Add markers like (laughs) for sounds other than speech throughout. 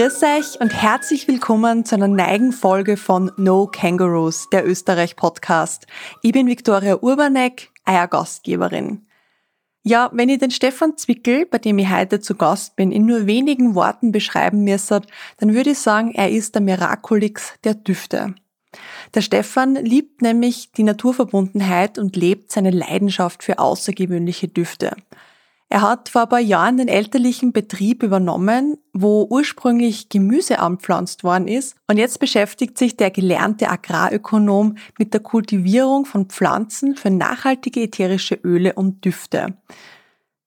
Grüß euch und herzlich willkommen zu einer neigen Folge von No Kangaroos, der Österreich Podcast. Ich bin Viktoria Urbanek, euer Gastgeberin. Ja, wenn ich den Stefan Zwickel, bei dem ich heute zu Gast bin, in nur wenigen Worten beschreiben müsste, dann würde ich sagen, er ist der Miraculix der Düfte. Der Stefan liebt nämlich die Naturverbundenheit und lebt seine Leidenschaft für außergewöhnliche Düfte. Er hat vor ein paar Jahren den elterlichen Betrieb übernommen, wo ursprünglich Gemüse anpflanzt worden ist. Und jetzt beschäftigt sich der gelernte Agrarökonom mit der Kultivierung von Pflanzen für nachhaltige ätherische Öle und Düfte.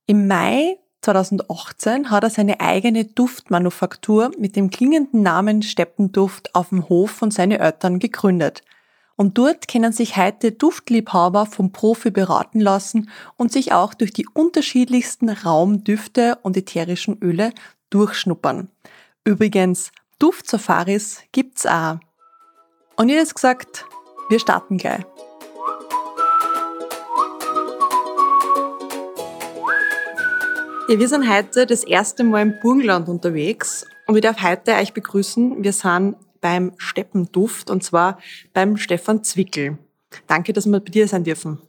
Im Mai 2018 hat er seine eigene Duftmanufaktur mit dem klingenden Namen Steppenduft auf dem Hof von seinen Eltern gegründet. Und dort können sich heute Duftliebhaber vom Profi beraten lassen und sich auch durch die unterschiedlichsten Raumdüfte und ätherischen Öle durchschnuppern. Übrigens, Duftsafaris gibt's auch. Und jetzt gesagt, wir starten gleich. Ja, wir sind heute das erste Mal im Burgenland unterwegs und ich darf heute euch begrüßen. Wir sind beim Steppenduft und zwar beim Stefan Zwickel. Danke, dass wir bei dir sein dürfen.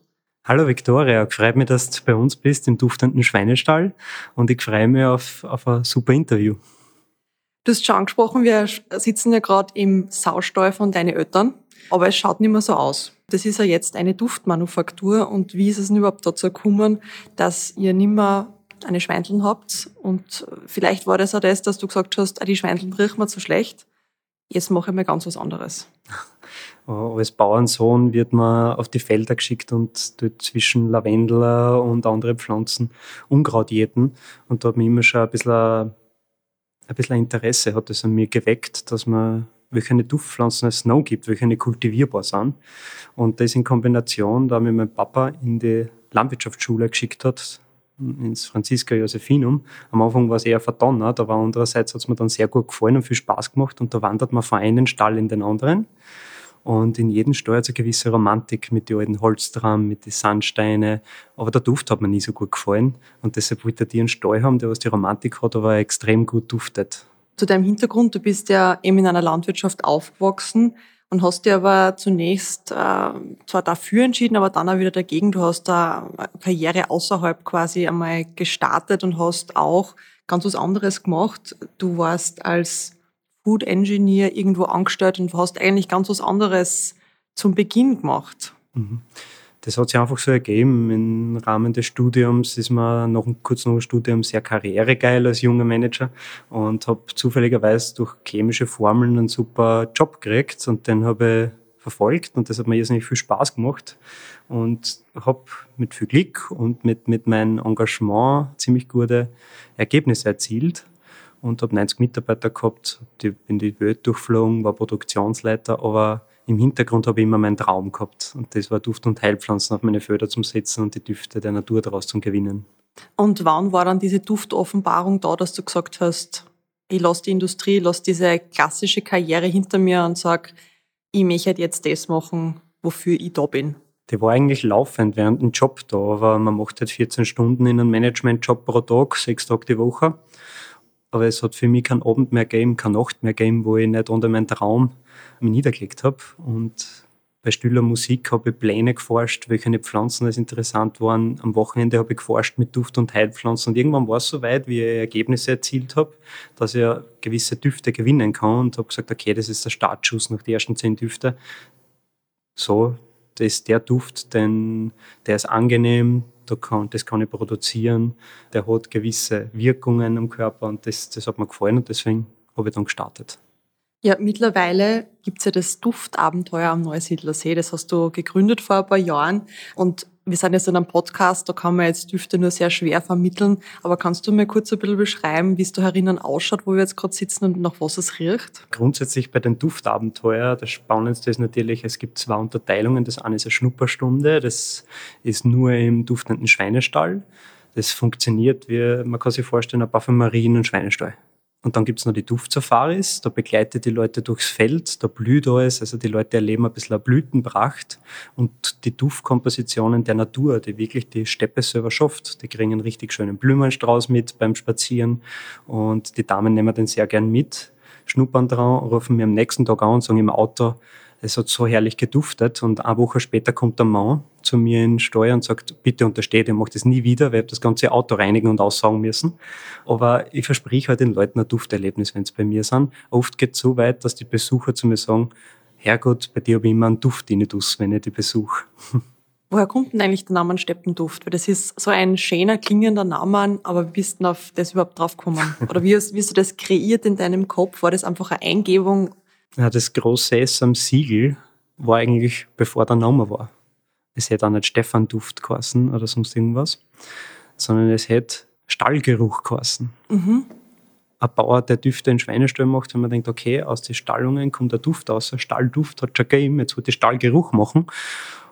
Hallo Viktoria, freut mich, dass du bei uns bist im duftenden Schweinestall und ich freue mich auf, auf ein super Interview. Du hast schon angesprochen, wir sitzen ja gerade im Saustall von deinen Eltern, aber es schaut nicht mehr so aus. Das ist ja jetzt eine Duftmanufaktur und wie ist es denn überhaupt dazu gekommen, dass ihr nicht mehr eine Schweindeln habt und vielleicht war das auch das, dass du gesagt hast, ah, die Schweindeln riechen mir zu schlecht jetzt mache ich mal ganz was anderes. (laughs) Als Bauernsohn wird man auf die Felder geschickt und dort zwischen Lavendel und andere Pflanzen Unkraut jäten. Und da hat mich immer schon ein bisschen, ein bisschen Interesse hat es an mir geweckt, dass man welche Duftpflanzen es noch gibt, welche kultivierbar sind. Und das in Kombination, da mir mein Papa in die Landwirtschaftsschule geschickt hat, ins Franziska Josephinum. Am Anfang war es eher verdonnert, aber andererseits hat es mir dann sehr gut gefallen und viel Spaß gemacht und da wandert man von einem Stall in den anderen. Und in jedem Stall hat es eine gewisse Romantik mit den alten Holzdramen, mit den Sandsteinen. Aber der Duft hat mir nie so gut gefallen. Und deshalb wollte ich einen Stall haben, der was die Romantik hat, aber extrem gut duftet. Zu deinem Hintergrund, du bist ja eben in einer Landwirtschaft aufgewachsen und hast dir aber zunächst äh, zwar dafür entschieden, aber dann auch wieder dagegen. Du hast da Karriere außerhalb quasi einmal gestartet und hast auch ganz was anderes gemacht. Du warst als Food Engineer irgendwo angestellt und hast eigentlich ganz was anderes zum Beginn gemacht. Mhm das hat sich einfach so ergeben. Im Rahmen des Studiums ist man noch kurz nach dem Studium sehr karrieregeil als junger Manager und habe zufälligerweise durch chemische Formeln einen super Job gekriegt und den habe ich verfolgt und das hat mir irrsinnig viel Spaß gemacht und habe mit viel Glück und mit, mit meinem Engagement ziemlich gute Ergebnisse erzielt und habe 90 Mitarbeiter gehabt, die bin die Welt durchflogen, war Produktionsleiter, aber im Hintergrund habe ich immer meinen Traum gehabt. Und das war Duft- und Heilpflanzen auf meine Felder zum Setzen und die Düfte der Natur daraus zu gewinnen. Und wann war dann diese Duftoffenbarung da, dass du gesagt hast, ich lasse die Industrie, ich lasse diese klassische Karriere hinter mir und sage, ich möchte halt jetzt das machen, wofür ich da bin? Die war eigentlich laufend während dem Job da, aber man macht halt 14 Stunden in einem Managementjob pro Tag, sechs Tage die Woche. Aber es hat für mich keinen Abend mehr gegeben, keine Nacht mehr gegeben, wo ich nicht unter meinen Traum mich niedergelegt habe. Und bei stiller Musik habe ich Pläne geforscht, welche Pflanzen es interessant waren. Am Wochenende habe ich geforscht mit Duft- und Heilpflanzen. Und irgendwann war es so weit, wie ich Ergebnisse erzielt habe, dass ich gewisse Düfte gewinnen kann. Und habe gesagt, okay, das ist der Startschuss nach den ersten zehn Düften. So, das ist der Duft, denn der ist angenehm, das kann ich produzieren, der hat gewisse Wirkungen am Körper und das, das hat mir gefallen und deswegen habe ich dann gestartet. Ja, mittlerweile gibt's ja das Duftabenteuer am Neusiedler See. Das hast du gegründet vor ein paar Jahren. Und wir sind jetzt in einem Podcast, da kann man jetzt Düfte nur sehr schwer vermitteln. Aber kannst du mir kurz ein bisschen beschreiben, wie es da herinnen ausschaut, wo wir jetzt gerade sitzen und nach was es riecht? Grundsätzlich bei den Duftabenteuer, das Spannendste ist natürlich, es gibt zwei Unterteilungen. Das eine ist eine Schnupperstunde, das ist nur im duftenden Schweinestall. Das funktioniert wie, man kann sich vorstellen, ein Parfümerie in einem Schweinestall. Und dann gibt's noch die Duftsafaris, da begleitet die Leute durchs Feld, da blüht alles, also die Leute erleben ein bisschen eine Blütenpracht und die Duftkompositionen der Natur, die wirklich die Steppe selber schafft. Die kriegen einen richtig schönen Blumenstrauß mit beim Spazieren und die Damen nehmen den sehr gern mit. schnuppern dran, rufen mir am nächsten Tag an und sagen im Auto, es hat so herrlich geduftet und eine Woche später kommt der Mann zu mir in Steuer und sagt, bitte untersteht, ich mache das nie wieder, weil ich das ganze Auto reinigen und aussaugen müssen. Aber ich verspreche halt den Leuten ein Dufterlebnis, wenn sie bei mir sind. Oft geht es so weit, dass die Besucher zu mir sagen, Herrgott, bei dir habe ich immer einen Duft in Duss, wenn ich die besuche. (laughs) Woher kommt denn eigentlich der Name Steppenduft? Weil das ist so ein schöner, klingender Name, aber wie bist du auf das überhaupt drauf gekommen? Oder wie hast, wie hast du das kreiert in deinem Kopf? War das einfach eine Eingebung ja, das große S am Siegel war eigentlich bevor der Name war. Es hätte auch nicht Stefan Duft geheißen oder sonst irgendwas, sondern es hätte Stallgeruch geheißen. Mhm. Ein Bauer, der Düfte in Schweinestall macht, wenn man denkt, okay, aus den Stallungen kommt der Duft aus, Stallduft hat schon gegeben, jetzt wird die Stallgeruch machen.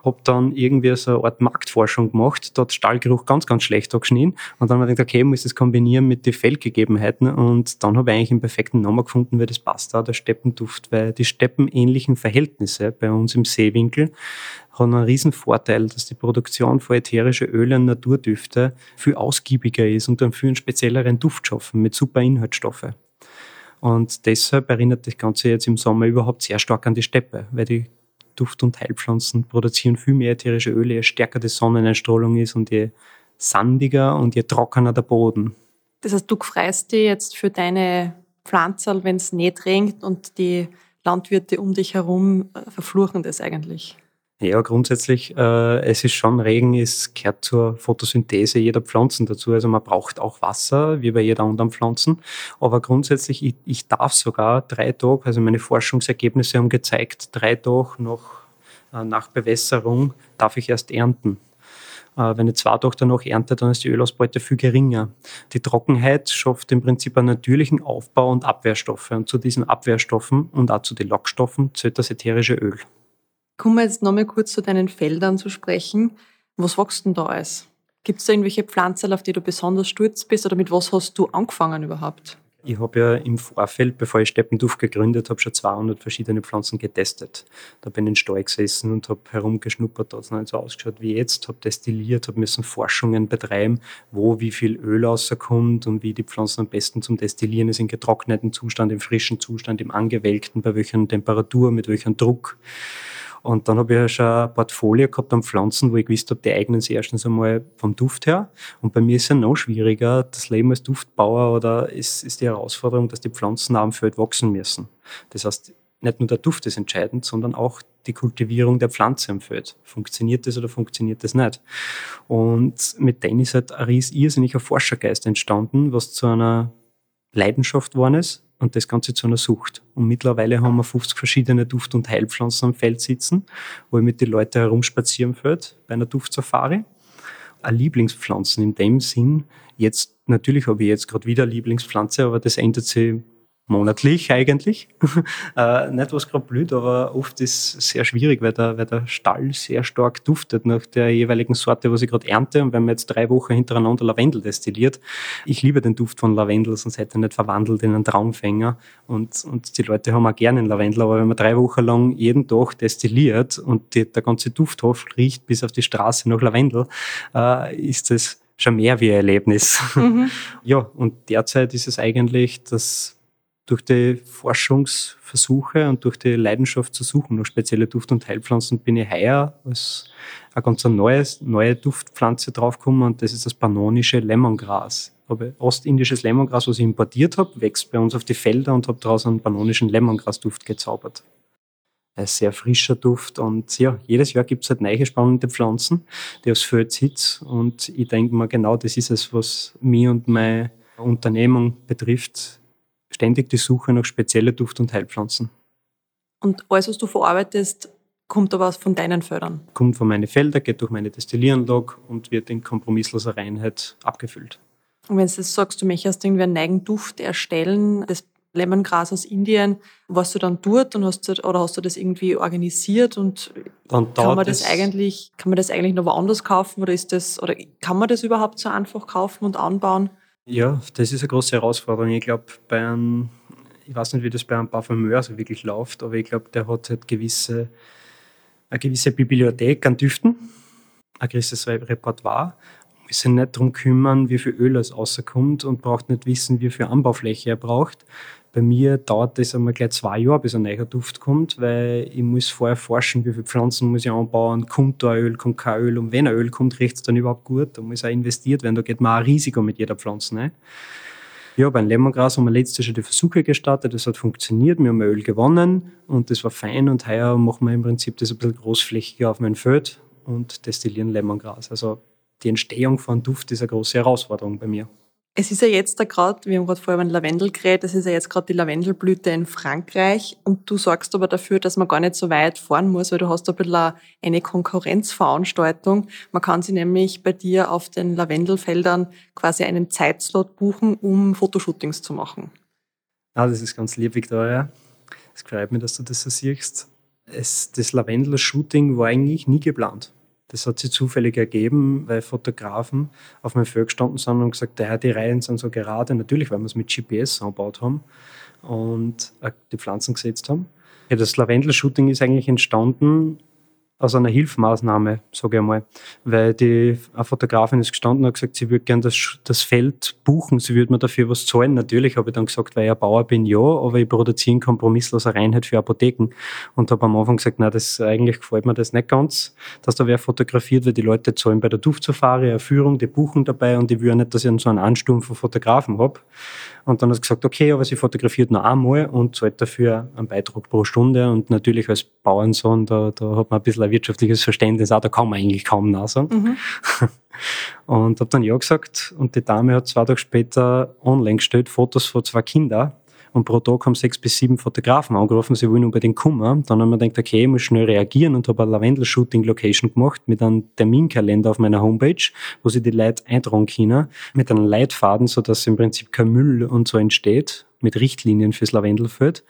Habe dann irgendwie so eine Art Marktforschung gemacht, dort Stallgeruch ganz, ganz schlecht angeschnitten. Und dann habe ich gedacht, okay, ich muss das kombinieren mit den Feldgegebenheiten. Und dann habe ich eigentlich einen perfekten Namen gefunden, weil das passt da, der Steppenduft, weil die steppenähnlichen Verhältnisse bei uns im Seewinkel haben einen riesen Vorteil, dass die Produktion von ätherischen Öle und Naturdüfte viel ausgiebiger ist und dann viel einen spezielleren Duft schaffen mit super Inhaltsstoffe. Und deshalb erinnert das Ganze jetzt im Sommer überhaupt sehr stark an die Steppe, weil die Duft- und Heilpflanzen produzieren viel mehr ätherische Öle, je stärker die Sonneneinstrahlung ist und je sandiger und je trockener der Boden. Das heißt, du freust dich jetzt für deine Pflanzen, wenn es nicht regnet und die Landwirte um dich herum äh, verfluchen das eigentlich. Ja, grundsätzlich, äh, es ist schon, Regen ist, gehört zur Photosynthese jeder Pflanzen dazu. Also man braucht auch Wasser, wie bei jeder anderen Pflanzen. Aber grundsätzlich, ich, ich darf sogar drei Tage, also meine Forschungsergebnisse haben gezeigt, drei Tage noch äh, nach Bewässerung darf ich erst ernten. Äh, wenn ich zwei Tage danach ernte, dann ist die Ölausbeute viel geringer. Die Trockenheit schafft im Prinzip einen natürlichen Aufbau und Abwehrstoffe. Und zu diesen Abwehrstoffen und auch zu den Lockstoffen zählt das ätherische Öl. Kommen wir jetzt nochmal kurz zu deinen Feldern zu sprechen. Was wächst denn da alles? Gibt es da irgendwelche Pflanzen, auf die du besonders stolz bist oder mit was hast du angefangen überhaupt? Ich habe ja im Vorfeld, bevor ich Steppenduft gegründet habe, schon 200 verschiedene Pflanzen getestet. Da bin ich in den Stall gesessen und habe herumgeschnuppert, da hat es nicht so ausgeschaut wie jetzt, habe destilliert, habe müssen Forschungen betreiben, wo wie viel Öl rauskommt und wie die Pflanzen am besten zum Destillieren ist, in getrockneten Zustand, im frischen Zustand, im angewelkten, bei welcher Temperatur, mit welchem Druck. Und dann habe ich ja schon ein Portfolio gehabt an Pflanzen, wo ich gewusst habe, die eignen sich erstens einmal vom Duft her. Und bei mir ist es ja noch schwieriger, das Leben als Duftbauer oder ist, ist die Herausforderung, dass die Pflanzen am Feld wachsen müssen. Das heißt, nicht nur der Duft ist entscheidend, sondern auch die Kultivierung der Pflanze am Feld. Funktioniert das oder funktioniert das nicht? Und mit denen ist halt ein irrsinniger Forschergeist entstanden, was zu einer Leidenschaft geworden ist, und das Ganze zu einer Sucht. Und mittlerweile haben wir 50 verschiedene Duft- und Heilpflanzen am Feld sitzen, wo ich mit den Leuten herumspazieren fällt bei einer Duftsafari. Eine Lieblingspflanzen in dem Sinn, jetzt, natürlich habe ich jetzt gerade wieder eine Lieblingspflanze, aber das ändert sich monatlich eigentlich. (laughs) äh, nicht was gerade blüht, aber oft ist es sehr schwierig, weil der, weil der Stall sehr stark duftet nach der jeweiligen Sorte, was ich gerade ernte. Und wenn man jetzt drei Wochen hintereinander Lavendel destilliert, ich liebe den Duft von Lavendel, sonst hätte er nicht verwandelt in einen Traumfänger. Und, und die Leute haben auch gerne einen Lavendel, aber wenn man drei Wochen lang jeden Tag destilliert und die, der ganze Dufthof riecht bis auf die Straße nach Lavendel, äh, ist das schon mehr wie ein Erlebnis. Mhm. (laughs) Ja, und derzeit ist es eigentlich das durch die Forschungsversuche und durch die Leidenschaft zu suchen nach spezielle Duft- und Heilpflanzen bin ich heuer als eine ganz neues, neue Duftpflanze draufgekommen und das ist das panonische Lemongras. Habe ostindisches Lemongras, was ich importiert habe, wächst bei uns auf die Felder und habe daraus einen panonischen Lemongrasduft gezaubert. Ein sehr frischer Duft und ja, jedes Jahr gibt es halt neue spannende Pflanzen, die aufs Feld sitzen und ich denke mal genau, das ist es, was mich und meine Unternehmung betrifft ständig die Suche nach speziellen Duft- und Heilpflanzen. Und alles, was du verarbeitest, kommt aber von deinen Feldern? Kommt von meinen Feldern, geht durch meine Destillieranlage und wird in kompromissloser Reinheit abgefüllt. Und wenn du das sagst, du möchtest irgendwie einen neigen Duft erstellen, das Lemongras aus Indien, warst du dann dort und hast du, oder hast du das irgendwie organisiert und kann man das, das eigentlich, kann man das eigentlich noch woanders kaufen oder ist das, oder kann man das überhaupt so einfach kaufen und anbauen? Ja, das ist eine große Herausforderung. Ich glaube, bei einem, ich weiß nicht, wie das bei einem Parfümeur so wirklich läuft, aber ich glaube, der hat halt gewisse, eine gewisse Bibliothek an Düften, ein gewisses Repertoire. sich nicht darum kümmern, wie viel Öl es rauskommt und braucht nicht wissen, wie viel Anbaufläche er braucht. Bei mir dauert das einmal gleich zwei Jahre, bis ein neuer Duft kommt, weil ich muss vorher forschen, wie viele Pflanzen muss ich anbauen, kommt da Öl, kommt kein Öl und wenn ein Öl kommt, riecht es dann überhaupt gut. Da muss auch investiert werden, da geht man auch Risiko mit jeder Pflanze rein. Ja, beim Lemongras haben wir letztes Jahr die Versuche gestartet, das hat funktioniert, wir haben Öl gewonnen und das war fein und heuer machen wir im Prinzip das ein bisschen großflächiger auf meinem Feld und destillieren Lemongras. Also die Entstehung von Duft ist eine große Herausforderung bei mir. Es ist ja jetzt da gerade, wir haben gerade vorher über den Lavendel geredet, es ist ja jetzt gerade die Lavendelblüte in Frankreich und du sorgst aber dafür, dass man gar nicht so weit fahren muss, weil du hast ein bisschen eine Konkurrenzveranstaltung. Man kann sich nämlich bei dir auf den Lavendelfeldern quasi einen Zeitslot buchen, um Fotoshootings zu machen. Ah, das ist ganz lieb, Victoria. Es freut mich, dass du das so siehst. Es, das Lavendel-Shooting war eigentlich nie geplant. Das hat sich zufällig ergeben, weil Fotografen auf meinem Feld gestanden sind und gesagt, ja, die Reihen sind so gerade, natürlich, weil wir es mit GPS angebaut haben und äh, die Pflanzen gesetzt haben. Ja, das Lavendel-Shooting ist eigentlich entstanden aus einer Hilfmaßnahme, sage ich einmal. Weil die eine Fotografin ist gestanden und hat gesagt, sie würde gerne das, das Feld buchen, sie würde mir dafür was zahlen. Natürlich habe ich dann gesagt, weil ich ein Bauer bin, ja, aber ich produziere kompromissloser Reinheit für Apotheken. Und habe am Anfang gesagt, na, das eigentlich gefällt mir das nicht ganz, dass da wer fotografiert, weil die Leute zahlen bei der Duftsafari eine Führung, die buchen dabei und ich will nicht, dass ich so einen Ansturm von Fotografen habe. Und dann hat sie gesagt, okay, aber sie fotografiert nur einmal und zahlt dafür einen Beitrag pro Stunde. Und natürlich als Bauernsohn, da, da hat man ein bisschen ein wirtschaftliches Verständnis auch, da kann man eigentlich kaum Nein sagen. Mhm. (laughs) Und habe dann ja gesagt und die Dame hat zwei Tage später online gestellt, Fotos von zwei Kindern und pro Tag haben sechs bis sieben Fotografen angerufen, sie wollen unbedingt kommen. Dann haben wir gedacht, okay, ich muss schnell reagieren und habe eine Lavendel-Shooting-Location gemacht mit einem Terminkalender auf meiner Homepage, wo sie die Leute eintragen können, mit einem Leitfaden, sodass im Prinzip kein Müll und so entsteht mit Richtlinien fürs Lavendelfeld.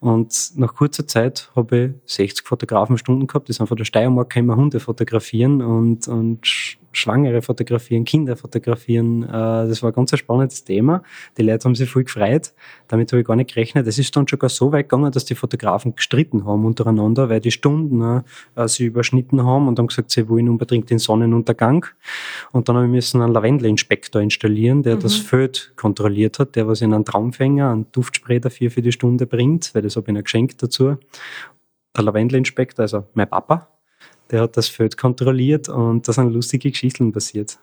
Und nach kurzer Zeit habe ich 60 Fotografenstunden gehabt, die sind von der Steiermark immer Hunde fotografieren und, und Schwangere fotografieren, Kinder fotografieren. Äh, das war ein ganz spannendes Thema. Die Leute haben sich voll gefreut. Damit habe ich gar nicht gerechnet. Es ist dann sogar so weit gegangen, dass die Fotografen gestritten haben untereinander, weil die Stunden äh, sie überschnitten haben und haben gesagt, sie wollen unbedingt den Sonnenuntergang. Und dann haben wir müssen einen Lavendelinspektor installieren, der mhm. das Feld kontrolliert hat, der was in einen Traumfänger, einen Duftspray dafür für die Stunde bringt, weil das habe ich ihnen geschenkt dazu. Der Lavendelinspektor, also mein Papa, der hat das Feld kontrolliert und da sind lustige Geschichten passiert.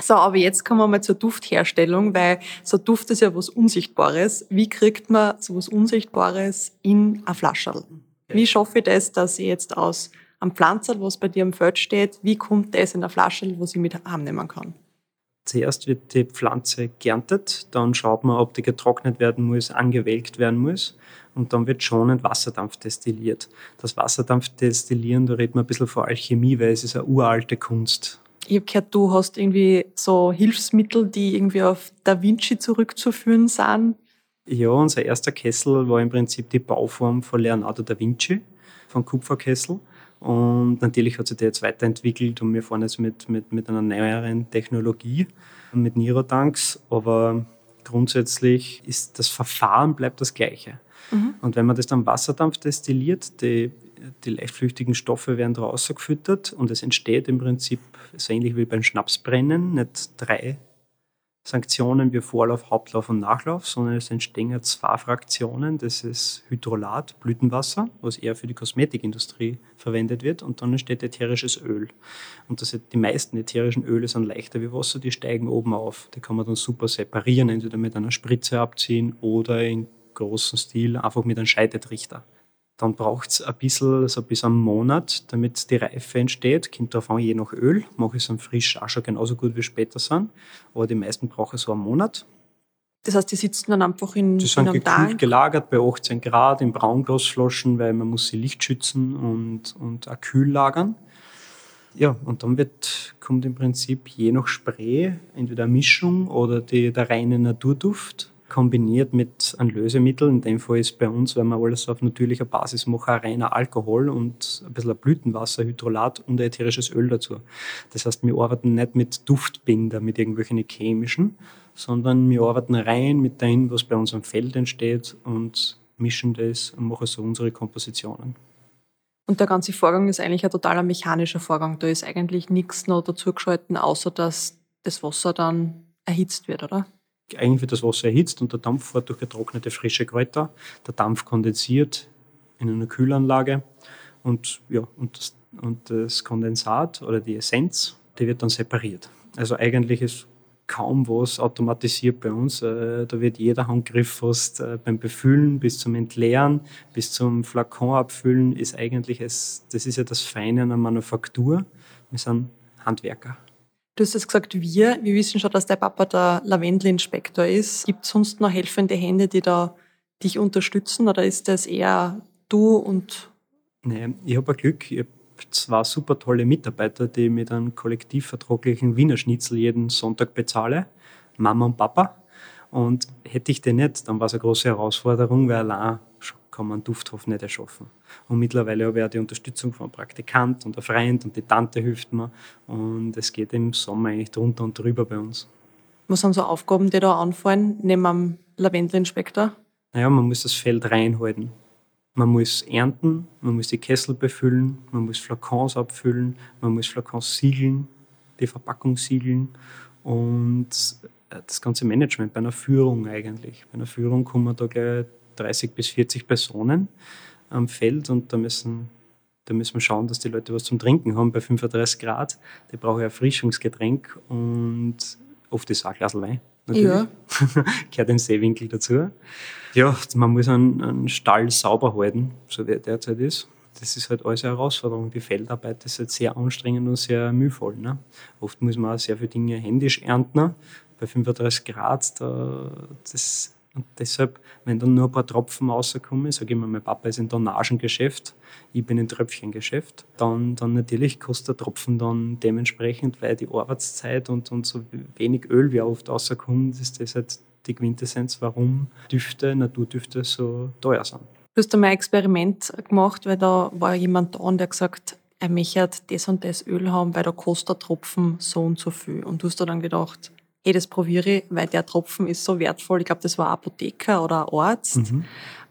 So, aber jetzt kommen wir mal zur Duftherstellung, weil so Duft ist ja was Unsichtbares. Wie kriegt man so was Unsichtbares in eine Flasche? Wie schaffe ich das, dass ich jetzt aus einem Pflanzerl, was bei dir am Feld steht, wie kommt das in eine Flasche, wo ich mit heimnehmen kann? Zuerst wird die Pflanze geerntet, dann schaut man, ob die getrocknet werden muss, angewelkt werden muss und dann wird schonend Wasserdampf destilliert. Das Wasserdampfdestillieren, da redet man ein bisschen von Alchemie, weil es ist eine uralte Kunst. Ich habe gehört, du hast irgendwie so Hilfsmittel, die irgendwie auf Da Vinci zurückzuführen sind. Ja, unser erster Kessel war im Prinzip die Bauform von Leonardo da Vinci, von Kupferkessel. Und natürlich hat sich der jetzt weiterentwickelt und wir fahren jetzt mit, mit, mit einer neueren Technologie, mit Nirotanks, aber grundsätzlich ist das Verfahren bleibt das gleiche. Mhm. Und wenn man das dann Wasserdampf destilliert, die, die leichtflüchtigen Stoffe werden draußen gefüttert und es entsteht im Prinzip so ähnlich wie beim Schnapsbrennen, nicht drei Sanktionen wie Vorlauf, Hauptlauf und Nachlauf, sondern es entstehen ja zwei Fraktionen. Das ist Hydrolat, Blütenwasser, was eher für die Kosmetikindustrie verwendet wird, und dann entsteht ätherisches Öl. Und das, die meisten ätherischen Öle sind leichter wie Wasser, die steigen oben auf. Die kann man dann super separieren, entweder mit einer Spritze abziehen oder in großen Stil einfach mit einem Scheitetrichter. Dann braucht es ein bisschen, so bis einen Monat, damit die Reife entsteht. Kommt darauf an, je nach Öl. Mache ich es frisch auch schon genauso gut wie später sind. Aber die meisten brauchen so einen Monat. Das heißt, die sitzen dann einfach in, die in sind gekühlt, gelagert bei 18 Grad in Braunglasflaschen, weil man muss sie Licht schützen und, und auch kühl lagern. Ja, und dann wird, kommt im Prinzip je nach Spray entweder eine Mischung oder die, der reine Naturduft kombiniert mit einem Lösemittel. In dem Fall ist bei uns, wenn wir alles auf natürlicher Basis ein reiner Alkohol und ein bisschen Blütenwasser, Hydrolat und ätherisches Öl dazu. Das heißt, wir arbeiten nicht mit Duftbinder, mit irgendwelchen chemischen, sondern wir arbeiten rein mit dem, was bei uns am Feld entsteht und mischen das und machen so unsere Kompositionen. Und der ganze Vorgang ist eigentlich ein totaler mechanischer Vorgang. Da ist eigentlich nichts noch dazu geschalten, außer dass das Wasser dann erhitzt wird, oder? Eigentlich wird das Wasser erhitzt und der Dampf fährt durch getrocknete frische Kräuter. Der Dampf kondensiert in einer Kühlanlage und, ja, und, das, und das Kondensat oder die Essenz, die wird dann separiert. Also eigentlich ist kaum was automatisiert bei uns. Äh, da wird jeder Handgriff fast äh, beim Befüllen bis zum Entleeren, bis zum Flakon abfüllen, ist eigentlich, das ist ja das Feine der Manufaktur. Wir sind Handwerker. Du hast jetzt gesagt, wir. Wir wissen schon, dass der Papa der Lavendelinspektor ist. Gibt es sonst noch helfende Hände, die da dich unterstützen oder ist das eher du und. Nee, ich habe Glück. Ich habe zwei super tolle Mitarbeiter, die mit einem kollektivvertraglichen Wiener Schnitzel jeden Sonntag bezahle. Mama und Papa. Und hätte ich den nicht, dann war es eine große Herausforderung, weil allein kann man Dufthof nicht erschaffen. Und mittlerweile habe ich auch die Unterstützung von einem Praktikant und einem Freund und die Tante hilft mir. Und es geht im Sommer eigentlich drunter und drüber bei uns. Was sind so Aufgaben, die da anfallen, neben dem Lavendelinspektor? Naja, man muss das Feld reinhalten. Man muss ernten, man muss die Kessel befüllen, man muss Flakons abfüllen, man muss Flakons siegeln, die Verpackung siegeln und äh, das ganze Management bei einer Führung eigentlich. Bei einer Führung kommen da gleich 30 bis 40 Personen am Feld und da müssen, da müssen wir schauen, dass die Leute was zum Trinken haben bei 35 Grad. Die brauchen ein Erfrischungsgetränk und oft ist auch ein Glas Wein natürlich. Ja. (laughs) Gehört im Seewinkel dazu. Ja, man muss einen, einen Stall sauber halten, so wie er derzeit ist. Das ist halt alles eine Herausforderung. Die Feldarbeit ist halt sehr anstrengend und sehr mühvoll. Ne? Oft muss man auch sehr viele Dinge händisch ernten. Bei 35 Grad, da, das und deshalb, wenn dann nur ein paar Tropfen rauskommen, sage ich mal, mein Papa ist im Tonnagengeschäft, ich bin im Tröpfchengeschäft, dann, dann natürlich kostet der Tropfen dann dementsprechend, weil die Arbeitszeit und, und so wenig Öl wie oft rauskommt, ist das halt die Quintessenz, warum Düfte, Naturdüfte so teuer sind. Du hast einmal ein Experiment gemacht, weil da war jemand da und der gesagt, er möchte das und das Öl haben, weil da kostet der Tropfen so und so viel. Und du hast da dann gedacht, hey, das probiere ich, weil der Tropfen ist so wertvoll. Ich glaube, das war ein Apotheker oder Arzt. Mhm.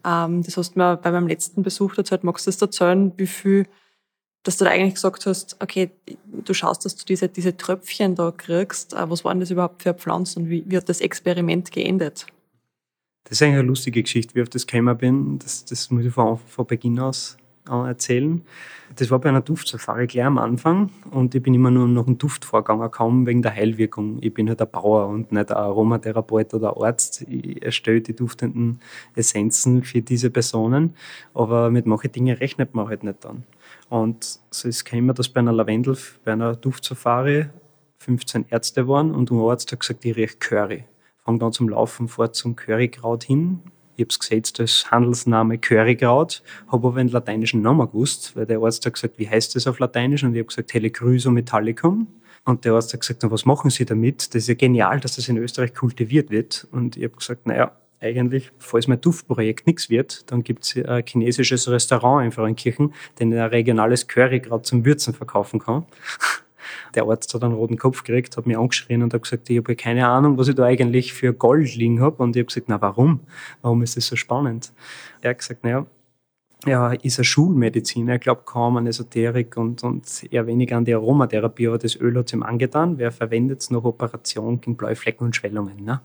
Ähm, das hast du mir bei meinem letzten Besuch erzählt. Magst du das erzählen, wie viel, dass du da eigentlich gesagt hast, okay, du schaust, dass du diese, diese Tröpfchen da kriegst. Äh, was waren das überhaupt für Pflanzen und wie, wie hat das Experiment geendet? Das ist eigentlich eine lustige Geschichte, wie ich auf das gekommen bin. Das, das muss ich von, von Beginn aus erzählen. Das war bei einer Duftsafari gleich am Anfang und ich bin immer nur noch einen Duft vorgegangen, kaum wegen der Heilwirkung. Ich bin halt ein Bauer und nicht ein Aromatherapeut oder Arzt. Ich erstelle die duftenden Essenzen für diese Personen, aber mit manchen Dingen rechnet man halt nicht dann. Und so ist immer, dass bei einer Lavendel, bei einer Duftsafari 15 Ärzte waren und ein Arzt hat gesagt, ich rieche Curry. Fang dann zum Laufen vor zum Currykraut hin, ich habe es gesetzt als Handelsname Currykraut, habe aber einen lateinischen Namen gewusst, weil der Arzt hat gesagt, wie heißt das auf Lateinisch? Und ich habe gesagt, Helichrysum metallicum. Und der Arzt hat gesagt, was machen Sie damit? Das ist ja genial, dass das in Österreich kultiviert wird. Und ich habe gesagt, naja, eigentlich, falls mein Duftprojekt nichts wird, dann gibt es ein chinesisches Restaurant in Frauenkirchen, den ein regionales Currykraut zum Würzen verkaufen kann. (laughs) Der Arzt hat einen roten Kopf gekriegt, hat mich angeschrien und hat gesagt, ich habe keine Ahnung, was ich da eigentlich für Gold liegen habe. Und ich habe gesagt, na warum? Warum ist das so spannend? Er hat gesagt, naja, er ist ein Schulmediziner, er glaubt kaum an Esoterik und, und eher weniger an die Aromatherapie, aber das Öl hat ihm angetan. Wer verwendet es nach Operation gegen blaue Flecken und Schwellungen? Ne?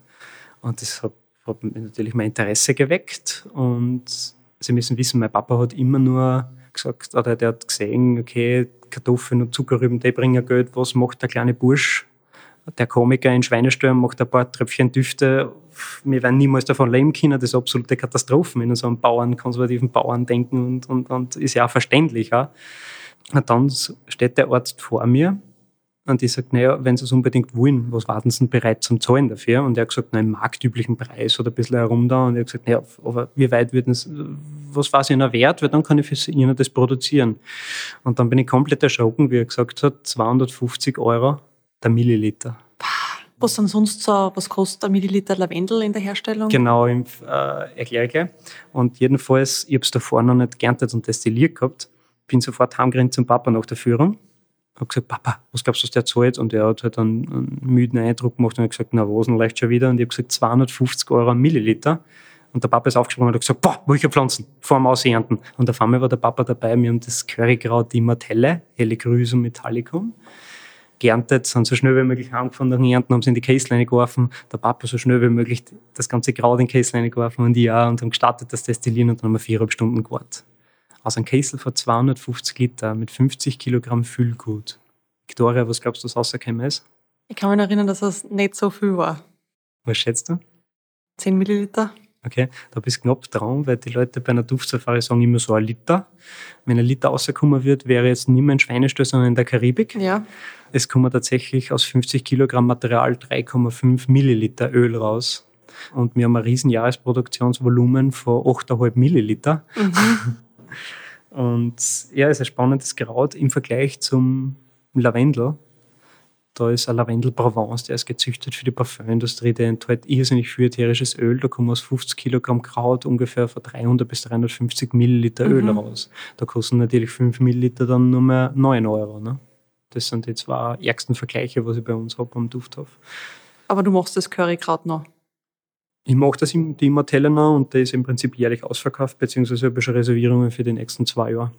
Und das hat, hat natürlich mein Interesse geweckt und Sie müssen wissen, mein Papa hat immer nur gesagt, oder der hat gesehen, okay, Kartoffeln und Zuckerrüben, die bringen Geld. Was macht der kleine Bursch? Der Komiker in Schweinestürmen macht ein paar Tröpfchen Düfte. Wir werden niemals davon leben können. Das ist absolute Katastrophe, wenn so einen Bauern, konservativen Bauern denken und, und, und ist ja auch verständlich. Ja. Und dann steht der Arzt vor mir und ich sage, naja, wenn Sie es unbedingt wollen, was warten Sie denn bereit zum Zahlen dafür? Und er hat gesagt, na, im marktüblichen Preis oder ein bisschen herum da. Und er hat gesagt, naja, aber wie weit würden es, was war es Ihnen wert? Weil dann kann ich für Ihnen das produzieren. Und dann bin ich komplett erschrocken, wie er gesagt hat, 250 Euro der Milliliter. Was sind sonst so, was kostet ein Milliliter Lavendel in der Herstellung? Genau, äh, erkläre ich gleich. Und jedenfalls, ich habe es davor noch nicht geerntet und destilliert gehabt. Bin sofort heimgerannt zum Papa nach der Führung habe gesagt, Papa, was glaubst du, was der zahlt? Und er hat halt einen, einen müden Eindruck gemacht und hat gesagt, na was, leicht schon wieder. Und ich habe gesagt, 250 Euro ein Milliliter. Und der Papa ist aufgesprungen und hat gesagt, boah, welche Pflanzen, vor dem Ausernten. Und auf einmal war der Papa dabei, wir haben das Currykraut Immortelle, Helichrysum metallicum, geerntet, sind so schnell wie möglich angefangen nach Ernten, haben sie in die Käsleine geworfen, der Papa so schnell wie möglich das ganze Kraut in die Käsleine geworfen und die auch und haben gestartet das Destillieren und dann haben wir viereinhalb Stunden gewartet. Aus einem Kessel von 250 Liter mit 50 Kilogramm Füllgut. Victoria, was glaubst du, was rausgekommen ist? Ich kann mich erinnern, dass es nicht so viel war. Was schätzt du? 10 Milliliter. Okay, da bist du knapp dran, weil die Leute bei einer Duftsafari sagen immer so ein Liter. Wenn ein Liter rausgekommen wird, wäre jetzt nicht mehr in Schweinestall, sondern in der Karibik. Ja. Es kommen tatsächlich aus 50 Kilogramm Material 3,5 Milliliter Öl raus. Und wir haben ein riesen Jahresproduktionsvolumen von 8,5 Milliliter. Mhm. (laughs) Und ja, es ist ein spannendes Kraut im Vergleich zum Lavendel. Da ist ein Lavendel Provence, der ist gezüchtet für die Parfümindustrie, der enthält irrsinnig viel ätherisches Öl. Da kommen aus 50 Kilogramm Kraut ungefähr von 300 bis 350 Milliliter Öl Mhm. raus. Da kosten natürlich 5 Milliliter dann nur mehr 9 Euro. Ne? Das sind die zwei ärgsten Vergleiche, was ich bei uns habe am Dufthof. Aber du machst das Currykraut noch. Ich mache das im, Immortelle noch und der ist im Prinzip jährlich ausverkauft, beziehungsweise habe ich schon Reservierungen für die nächsten zwei Jahre.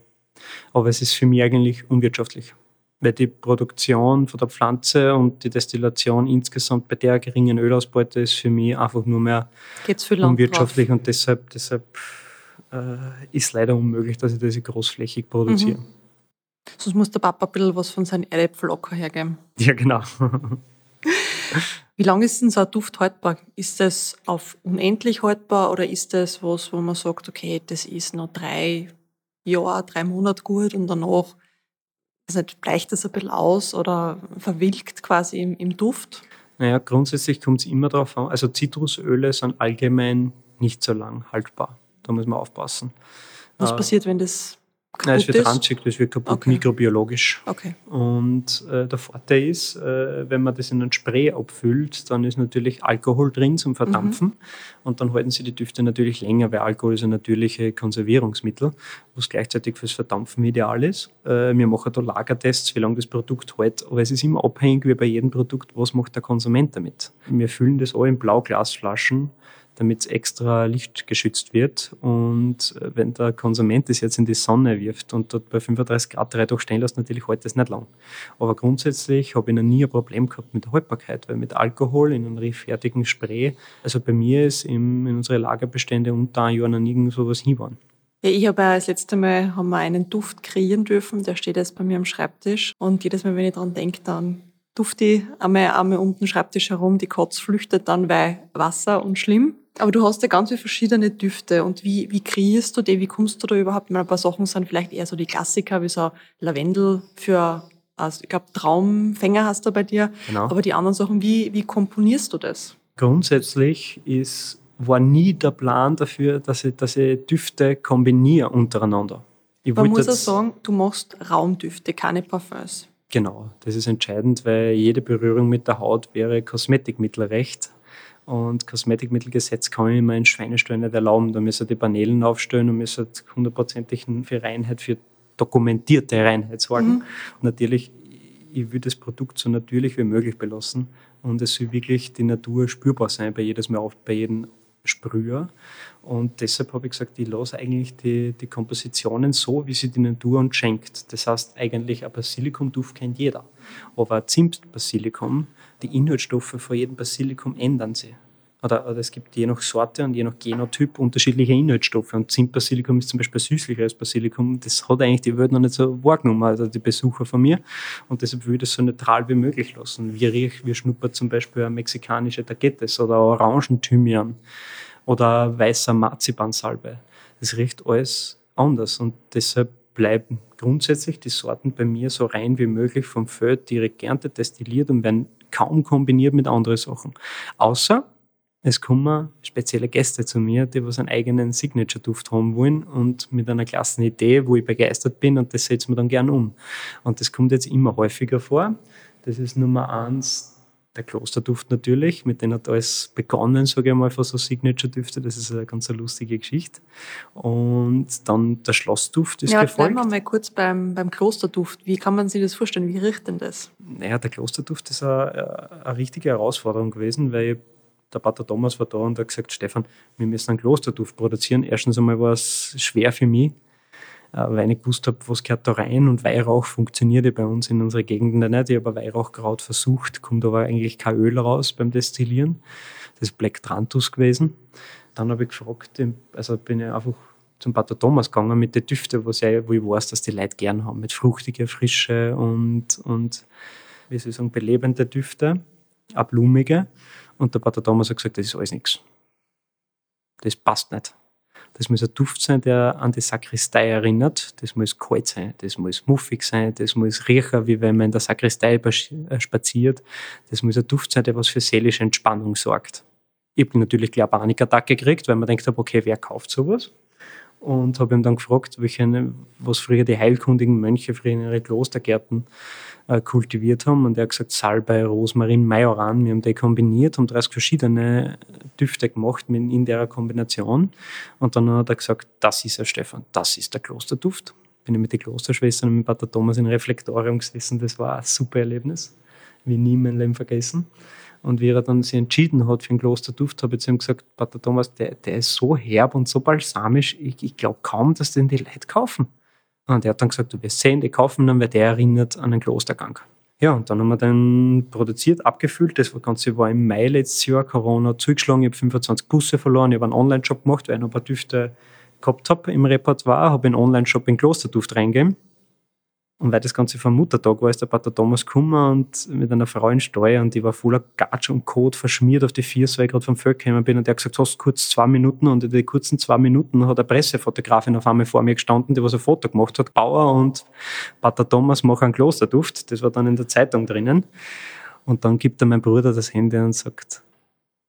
Aber es ist für mich eigentlich unwirtschaftlich, weil die Produktion von der Pflanze und die Destillation insgesamt bei der geringen Ölausbeute ist für mich einfach nur mehr unwirtschaftlich und deshalb, deshalb äh, ist leider unmöglich, dass ich das großflächig produziere. drauf. Sonst muss der Papa ein bisschen was von seinen Erdäpfel locker hergeben. Ja, genau. (laughs) Wie lange ist denn so ein Duft haltbar? Ist das auf unendlich haltbar oder ist das was, wo man sagt, okay, das ist noch drei Jahre, drei Monate gut und danach weiß nicht, bleicht das ein bisschen aus oder verwilkt quasi im, im Duft? Naja, grundsätzlich kommt es immer darauf an. Also Zitrusöle sind allgemein nicht so lang haltbar. Da muss man aufpassen. Was Äh, passiert, wenn das Nein, es wird ist? ranzig, das wird kaputt Okay. mikrobiologisch. Okay. Und äh, der Vorteil ist, äh, wenn man das in ein Spray abfüllt, dann ist natürlich Alkohol drin zum Verdampfen. Und dann halten sie die Düfte natürlich länger, weil Alkohol ist ein natürliches Konservierungsmittel, was gleichzeitig fürs Verdampfen ideal ist. Äh, wir machen da Lagertests, wie lange das Produkt hält. Aber es ist immer abhängig, wie bei jedem Produkt, was macht der Konsument damit. Wir füllen das auch in Blauglasflaschen damit es extra lichtgeschützt wird. Und äh, wenn der Konsument das jetzt in die Sonne wirft und dort bei 35 Grad drei Tage stehen lässt, natürlich hält das nicht lang. Aber grundsätzlich habe ich noch nie ein Problem gehabt mit der Haltbarkeit, weil mit Alkohol in einem fertigen Spray, also bei mir ist im, in unsere Lagerbestände unter einem Jahr noch nie sowas. Ja, ich habe ja das letzte Mal haben wir einen Duft kreieren dürfen, der steht jetzt bei mir am Schreibtisch. Und jedes Mal, wenn ich dran denke, dann dufte ich einmal, einmal den Schreibtisch herum, die Katze flüchtet dann, weil Wasser und schlimm. Aber du hast ja ganz viele verschiedene Düfte. Und wie, wie kreierst du die? Wie kommst du da überhaupt? Meine, ein paar Sachen sind vielleicht eher so die Klassiker, wie so Lavendel für, also ich glaube, Traumfänger hast du bei dir. Genau. Aber die anderen Sachen, wie, wie komponierst du das? Grundsätzlich ist, war nie der Plan dafür, dass ich, dass ich Düfte kombiniere untereinander. Ich Man muss auch sagen, du machst Raumdüfte, keine Parfums. Genau, das ist entscheidend, weil jede Berührung mit der Haut wäre Kosmetikmittelrecht. Und Kosmetikmittelgesetz kann ich mir in Schweinestall nicht erlauben. Da müssen die Paneelen aufstellen und müssen hundertprozentig für Reinheit, für dokumentierte Reinheit sorgen. Mhm. Und natürlich, ich will das Produkt so natürlich wie möglich belassen. Und es soll wirklich die Natur spürbar sein bei jedes Mal auf, bei jedem Sprüher. Und deshalb habe ich gesagt, ich lasse eigentlich die, die Kompositionen so, wie sie die Natur uns schenkt. Das heißt, eigentlich ein Basilikumduft kennt jeder. Aber ein Zimt-Basilikum, die Inhaltsstoffe von jedem Basilikum ändern sich. Oder, oder es gibt je nach Sorte und je nach Genotyp unterschiedliche Inhaltsstoffe. Und Zimt-Basilikum ist zum Beispiel süßlicher als Basilikum. Das hat eigentlich die Welt noch nicht so wahrgenommen, also die Besucher von mir. Und deshalb will ich das so neutral wie möglich lassen. Wie riecht, wie schnuppert zum Beispiel eine mexikanische Tagetes oder Orangenthymian oder weißer Marzipansalbe. Das riecht alles anders und deshalb bleiben grundsätzlich die Sorten bei mir so rein wie möglich vom Feld direkt geerntet, destilliert und werden kaum kombiniert mit anderen Sachen. Außer es kommen spezielle Gäste zu mir, die was einen eigenen Signature-Duft haben wollen und mit einer klassen Idee, wo ich begeistert bin und das setzen wir dann gern um. Und das kommt jetzt immer häufiger vor. Das ist Nummer eins der Klosterduft natürlich, mit dem hat alles begonnen, sage ich mal, von so Signature-Düfte. Das ist eine ganz eine lustige Geschichte. Und dann der Schlossduft ist ja, aber bleiben gefolgt. wir mal kurz beim, beim Klosterduft. Wie kann man sich das vorstellen? Wie riecht denn das? Naja, der Klosterduft ist eine, eine richtige Herausforderung gewesen, weil der Pater Thomas war da und hat gesagt, Stefan, wir müssen einen Klosterduft produzieren. Erstens einmal war es schwer für mich, weil ich gewusst habe, was gehört da rein und Weihrauch funktioniert ja bei uns in unserer Gegend nicht. Ich habe Weihrauchkraut versucht, kommt aber eigentlich kein Öl raus beim Destillieren. Das ist Black Trantus gewesen. Dann habe ich gefragt, also bin ich einfach zum Pater Thomas gegangen mit den Düften, wo ich weiß, dass die Leute gern haben, mit fruchtiger Frische und, und wie soll ich sagen, belebende Düfte, auch blumige. Und der Pater Thomas hat gesagt, das ist alles nichts. Das passt nicht. Das muss ein Duft sein, der an die Sakristei erinnert. Das muss kalt sein, das muss muffig sein, das muss riechen, wie wenn man in der Sakristei äh, spaziert. Das muss ein Duft sein, der was für seelische Entspannung sorgt. Ich habe natürlich gleich eine Panikattacke gekriegt, weil man denkt, okay, wer kauft sowas? Und habe ihn dann gefragt, welche, was früher die heilkundigen Mönche früher in ihre Klostergärten äh, kultiviert haben. Und er hat gesagt, Salbei, Rosmarin, Majoran. Wir haben die kombiniert, haben 30 verschiedene Düfte gemacht in der Kombination. Und dann hat er gesagt, das ist er, Stefan, das ist der Klosterduft. Bin ich mit den Klosterschwestern und mit Pater Thomas in Reflektorium gesessen. Das war ein super Erlebnis. Wie nie in meinem Leben vergessen. Und wie er dann sich entschieden hat für den Klosterduft, habe ich zu ihm gesagt, Pater Thomas, der, der ist so herb und so balsamisch, ich, ich glaube kaum, dass den die Leute kaufen. Und er hat dann gesagt, du wirst sehen, die kaufen dann, weil der erinnert an einen Klostergang. Ja, und dann haben wir den produziert, abgefüllt. Das Ganze war im Mai letztes Jahr, Corona zugeschlagen. Ich habe 25 Busse verloren. Ich habe einen Online-Shop gemacht, weil ich noch ein paar Düfte gehabt habe im Repertoire. Habe einen Online-Shop in Klosterduft reingegeben. Und weil das Ganze vom Muttertag war, ist der Pater Thomas gekommen und mit einer Frau in Steuer und die war voller Gatsch und Kot verschmiert auf die Viers, weil ich gerade vom Feld gekommen bin und der hat gesagt, hast kurz zwei Minuten und in den kurzen zwei Minuten hat eine Pressefotografin auf einmal vor mir gestanden, die was ein Foto gemacht hat. Bauer und Pater Thomas machen Klosterduft. Das war dann in der Zeitung drinnen. Und dann gibt er mein Bruder das Handy und sagt,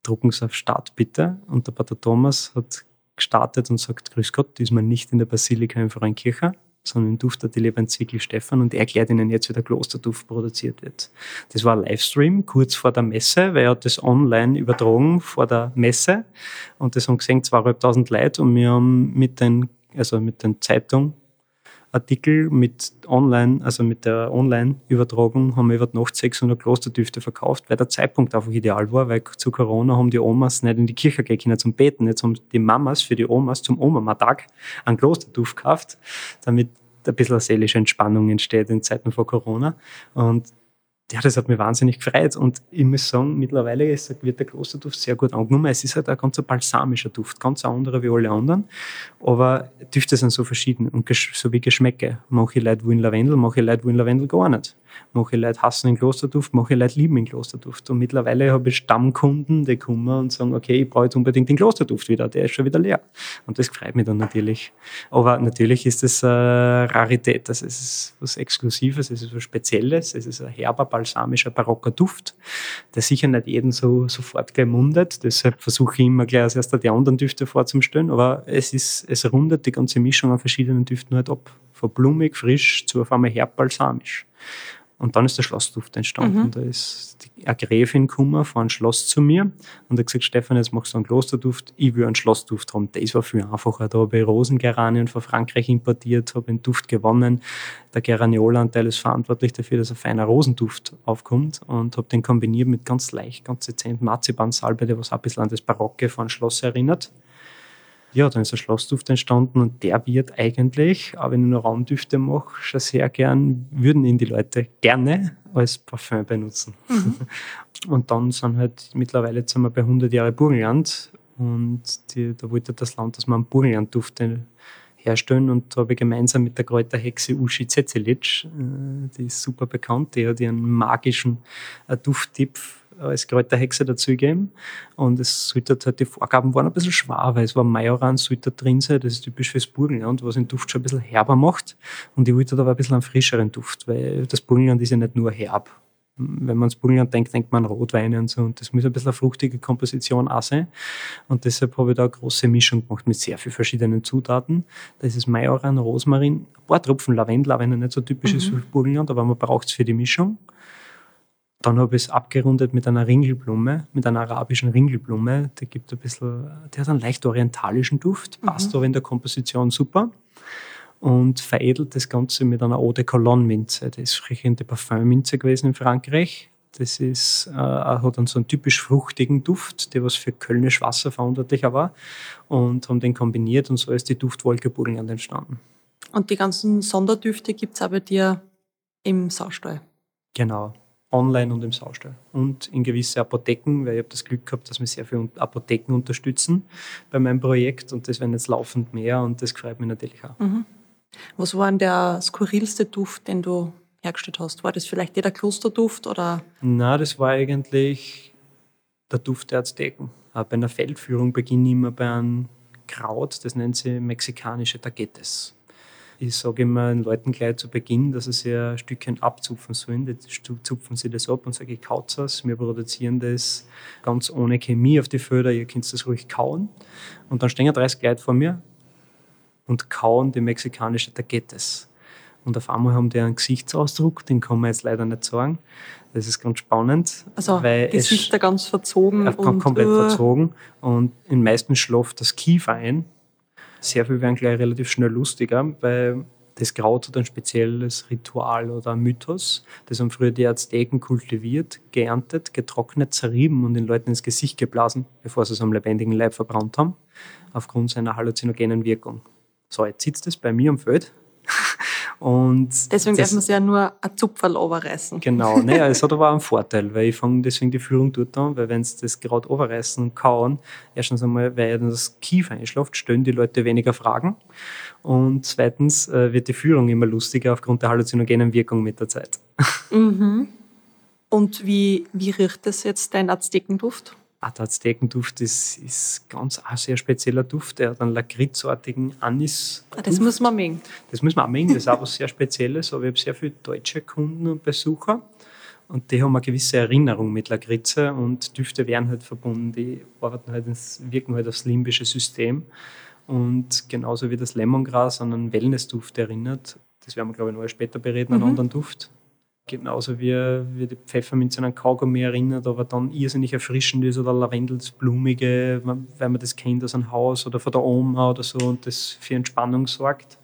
drucken Sie auf Start bitte. Und der Pater Thomas hat gestartet und sagt, Grüß Gott, diesmal nicht in der Basilika in Frauenkirche, sondern duftet die Lebenszwickl Stefan und erklärt ihnen jetzt, wie der Klosterduft produziert wird. Das war ein Livestream kurz vor der Messe, weil er hat das online übertragen vor der Messe und das haben gesehen zweieinhalbtausend Leute und wir haben mit den, also mit den Zeitungen Artikel mit online, also mit der Online-Übertragung haben wir über Nacht 600 Klosterdüfte verkauft, weil der Zeitpunkt einfach ideal war, weil zu Corona haben die Omas nicht in die Kirche gehen zum Beten. Jetzt haben die Mamas für die Omas zum Oma-Tag einen Klosterduft gekauft, damit ein bisschen seelische Entspannung entsteht in Zeiten vor Corona. Und ja, das hat mich wahnsinnig gefreut. Und ich muss sagen, mittlerweile ist, wird der Klosterduft sehr gut angenommen. Es ist halt ein ganz balsamischer Duft, ganz anderer wie alle anderen. Aber Düfte sind so verschieden und so wie Geschmäcke. Manche Leute wollen Lavendel, manche Leute wollen Lavendel gar nicht. Manche Leute hassen den Klosterduft, manche Leute lieben den Klosterduft. Und mittlerweile habe ich Stammkunden, die kommen und sagen, okay, ich brauche jetzt unbedingt den Klosterduft wieder, der ist schon wieder leer. Und das freut mich dann natürlich. Aber natürlich ist es eine Rarität, das ist was Exklusives, es ist was Spezielles, es ist ein herber, balsamischer, barocker Duft, der sicher nicht jeden so sofort gleich mundet. Deshalb versuche ich immer gleich als erster die anderen Düfte vorzustellen. Aber es ist, es rundet die ganze Mischung an verschiedenen Düften halt ab. Von blumig, frisch zu auf einmal herb, balsamisch. Und dann ist der Schlossduft entstanden. Mhm. Da ist die, eine Gräfin gekommen von einem Schloss zu mir und hat gesagt, Stefan, jetzt machst du einen Klosterduft, ich will einen Schlossduft haben. Das war viel einfacher. Da habe ich Rosengeranien von Frankreich importiert, habe den Duft gewonnen. Der Geraniolanteil ist verantwortlich dafür, dass ein feiner Rosenduft aufkommt und habe den kombiniert mit ganz leicht, ganz dezent Marzipansalbe, der was auch ein bisschen an das Barocke von Schloss erinnert ja, dann ist ein Schlossduft entstanden und der wird eigentlich, auch wenn ich nur Raumdüfte mache, schon sehr gern, würden ihn die Leute gerne als Parfum benutzen. Mhm. (laughs) Und dann sind halt mittlerweile sind wir bei 100 Jahre Burgenland und die, da wollte das Land, dass man einen Burgenlandduft herstellen und da habe ich gemeinsam mit der Kräuterhexe Uschi Zezelic, äh, die ist super bekannt, die hat ihren magischen äh, Dufttipp als Kräuterhexe dazugeben. Und es sollte halt, die Vorgaben waren ein bisschen schwer, weil es war Majoran sollte drin sein, das ist typisch fürs Burgenland, was den Duft schon ein bisschen herber macht. Und ich wollte aber ein bisschen einen frischeren Duft, weil das Burgenland ist ja nicht nur herb. Wenn man ans Burgenland denkt, denkt man an Rotweine und so. Und das muss ein bisschen eine fruchtige Komposition auch sein. Und deshalb habe ich da eine große Mischung gemacht mit sehr vielen verschiedenen Zutaten. Das ist Majoran, Rosmarin, ein paar Tropfen Lavendel, auch wenn er nicht so typisch mhm. ist für Burgenland, aber man braucht es für die Mischung. Dann habe ich es abgerundet mit einer Ringelblume, mit einer arabischen Ringelblume. Die gibt ein bisschen, die hat einen leicht orientalischen Duft, passt mhm. aber in der Komposition super. Und veredelt das Ganze mit einer Eau de Cologne Minze. Das ist früher Parfümminze gewesen in Frankreich. Das ist, äh, hat dann so einen typisch fruchtigen Duft, der was für Kölnisch Wasser verantwortlich war. Und haben den kombiniert und so ist die Duftwolke Burgenland entstanden. Und die ganzen Sonderdüfte gibt es bei dir im Saustall. Genau. Online und im Saustall. Und in gewisse Apotheken, weil ich habe das Glück gehabt, dass mich sehr viele Apotheken unterstützen bei meinem Projekt und das werden jetzt laufend mehr und das freut mich natürlich auch. Mhm. Was war denn der skurrilste Duft, den du hergestellt hast? War das vielleicht der Klosterduft oder? Na, das war eigentlich der Duft der Azteken. Bei einer Feldführung beginne ich immer bei einem Kraut, das nennt sie mexikanische Tagetes. Ich sage immer den Leuten gleich zu Beginn, dass sie sich ein Stückchen abzupfen sollen. Jetzt zupfen sie das ab und sage, ich kaut das. Wir produzieren das ganz ohne Chemie auf die Felder. Ihr könnt das ruhig kauen. Und dann stehen 30 Leute vor mir und kauen die mexikanische Tagetes. Und auf einmal haben die einen Gesichtsausdruck, den kann man jetzt leider nicht sagen. Das ist ganz spannend. Also weil Gesichter ganz verzogen. Und, komplett uh. verzogen. Und in meisten schläft das Kiefer ein. Sehr viel werden gleich relativ schnell lustiger, weil das Kraut hat ein spezielles Ritual oder ein Mythos. Das haben früher die Azteken kultiviert, geerntet, getrocknet, zerrieben und den Leuten ins Gesicht geblasen, bevor sie es am lebendigen Leib verbrannt haben, aufgrund seiner halluzinogenen Wirkung. So, jetzt sitzt es bei mir am Feld und deswegen darf man es ja nur ein Zupferl overreißen. Genau, (laughs) naja, es hat aber auch einen Vorteil, weil ich fange deswegen die Führung dort an, weil wenn sie das gerade overreißen und kauen, erstens einmal, weil das Kiefer einschläft, stellen die Leute weniger Fragen und zweitens äh, wird die Führung immer lustiger aufgrund der halluzinogenen Wirkung mit der Zeit. Mhm. Und wie, wie riecht das jetzt, dein Aztekenduft? Der Aztekenduft ist, ist ganz ein sehr spezieller Duft. Der hat einen lakritzartigen Anis. Ah, das muss man mengen. Das muss man auch mengen. Das ist auch was sehr Spezielles. Aber ich habe sehr viele deutsche Kunden und Besucher. Und die haben eine gewisse Erinnerung mit Lakritze und Düfte werden halt verbunden. Die arbeiten halt ins, wirken halt aufs limbische System. Und genauso wie das Lemongras an einen Wellnessduft erinnert. Das werden wir, glaube ich, noch später bereden, einen mhm. anderen Duft genauso wie, wie die Pfefferminze an Kaugummi erinnert, aber dann irrsinnig erfrischend ist oder Lavendel, das Blumige, weil man das kennt aus einem Haus oder von der Oma oder so und das für Entspannung sorgt.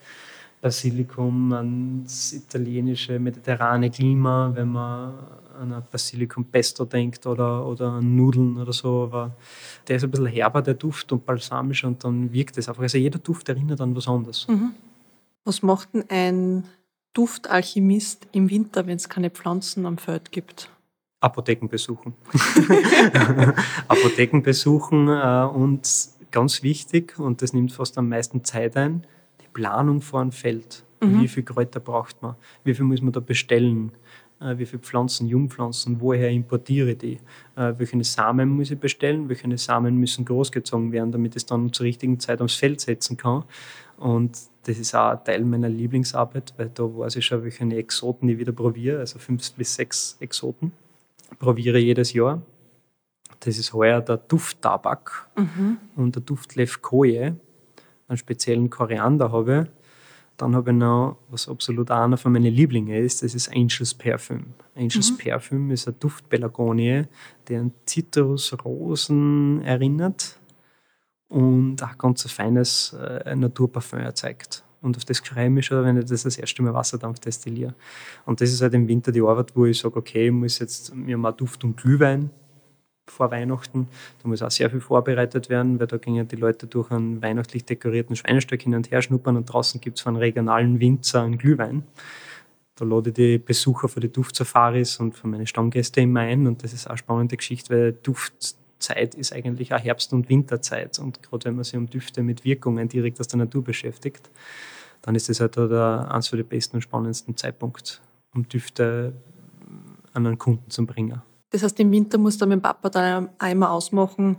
Basilikum ans italienische, mediterrane Klima, wenn man an ein Basilikum Pesto denkt oder, oder an Nudeln oder so, aber der ist ein bisschen herber, der Duft und balsamisch und dann wirkt es einfach. Also jeder Duft erinnert an was anderes. Mhm. Was macht denn ein Duftalchemist im Winter, wenn es keine Pflanzen am Feld gibt? Apotheken besuchen. (laughs) Apotheken besuchen äh, und ganz wichtig, und das nimmt fast am meisten Zeit ein, die Planung vor einem Feld. Mhm. Wie viel Kräuter braucht man? Wie viel muss man da bestellen? Äh, wie viele Pflanzen, Jungpflanzen, woher importiere ich die? Äh, welche Samen muss ich bestellen? Welche Samen müssen großgezogen werden, damit ich es dann zur richtigen Zeit aufs Feld setzen kann? Und das ist auch Teil meiner Lieblingsarbeit, weil da weiß ich schon, welche Exoten ich wieder probiere, also fünf bis sechs Exoten probiere jedes Jahr. Das ist heuer der Dufttabak mhm. und der Duft Levkoje, einen speziellen Koriander habe. Dann habe ich noch, was absolut einer von meinen Lieblingen ist, das ist Angels Parfüm. Angels mhm. Parfüm ist ein Duft Pelagonie, der an Zitrusrosen erinnert und auch ganz ein feines äh, Naturparfum erzeugt. Und auf das freue ich mich schon, wenn ich das das erste Mal Wasserdampf destilliere. Und das ist halt im Winter die Arbeit, wo ich sage, okay, ich muss jetzt, haben auch Duft und Glühwein vor Weihnachten. Da muss auch sehr viel vorbereitet werden, weil da gingen die Leute durch einen weihnachtlich dekorierten Schweinestück hin und her schnuppern und draußen gibt es von regionalen Winzer einen Glühwein. Da lade ich die Besucher für die Duftsafaris und für meine Stammgäste immer ein und das ist auch eine spannende Geschichte, weil Duft Zeit ist eigentlich auch Herbst- und Winterzeit. Und gerade wenn man sich um Düfte mit Wirkungen direkt aus der Natur beschäftigt, dann ist das halt der, eines der besten und spannendsten Zeitpunkte, um Düfte an einen Kunden zu bringen. Das heißt, im Winter muss dann mit dem Papa dann einmal ausmachen,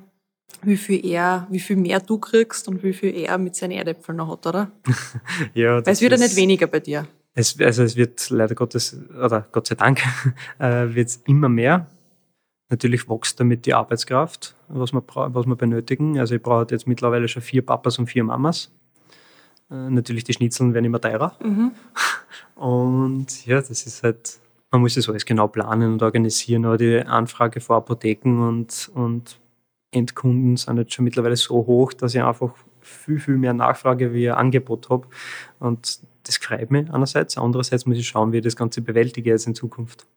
wie viel er, wie viel mehr du kriegst und wie viel er mit seinen Erdäpfeln noch hat, oder? (laughs) ja. Weil es wird ja nicht weniger bei dir. Es, also es wird leider Gottes, oder Gott sei Dank, (laughs) äh, wird immer mehr. Natürlich wächst damit die Arbeitskraft, was wir, was wir benötigen. Also ich brauche jetzt mittlerweile schon vier Papas und vier Mamas. Äh, natürlich die Schnitzeln werden immer teurer. Mhm. (laughs) Und ja, das ist halt, man muss das alles genau planen und organisieren. Aber die Anfrage vor Apotheken und, und Endkunden sind jetzt schon mittlerweile so hoch, dass ich einfach viel, viel mehr Nachfrage wie Angebot habe. Und das freut mich einerseits. Andererseits muss ich schauen, wie ich das Ganze bewältige jetzt in Zukunft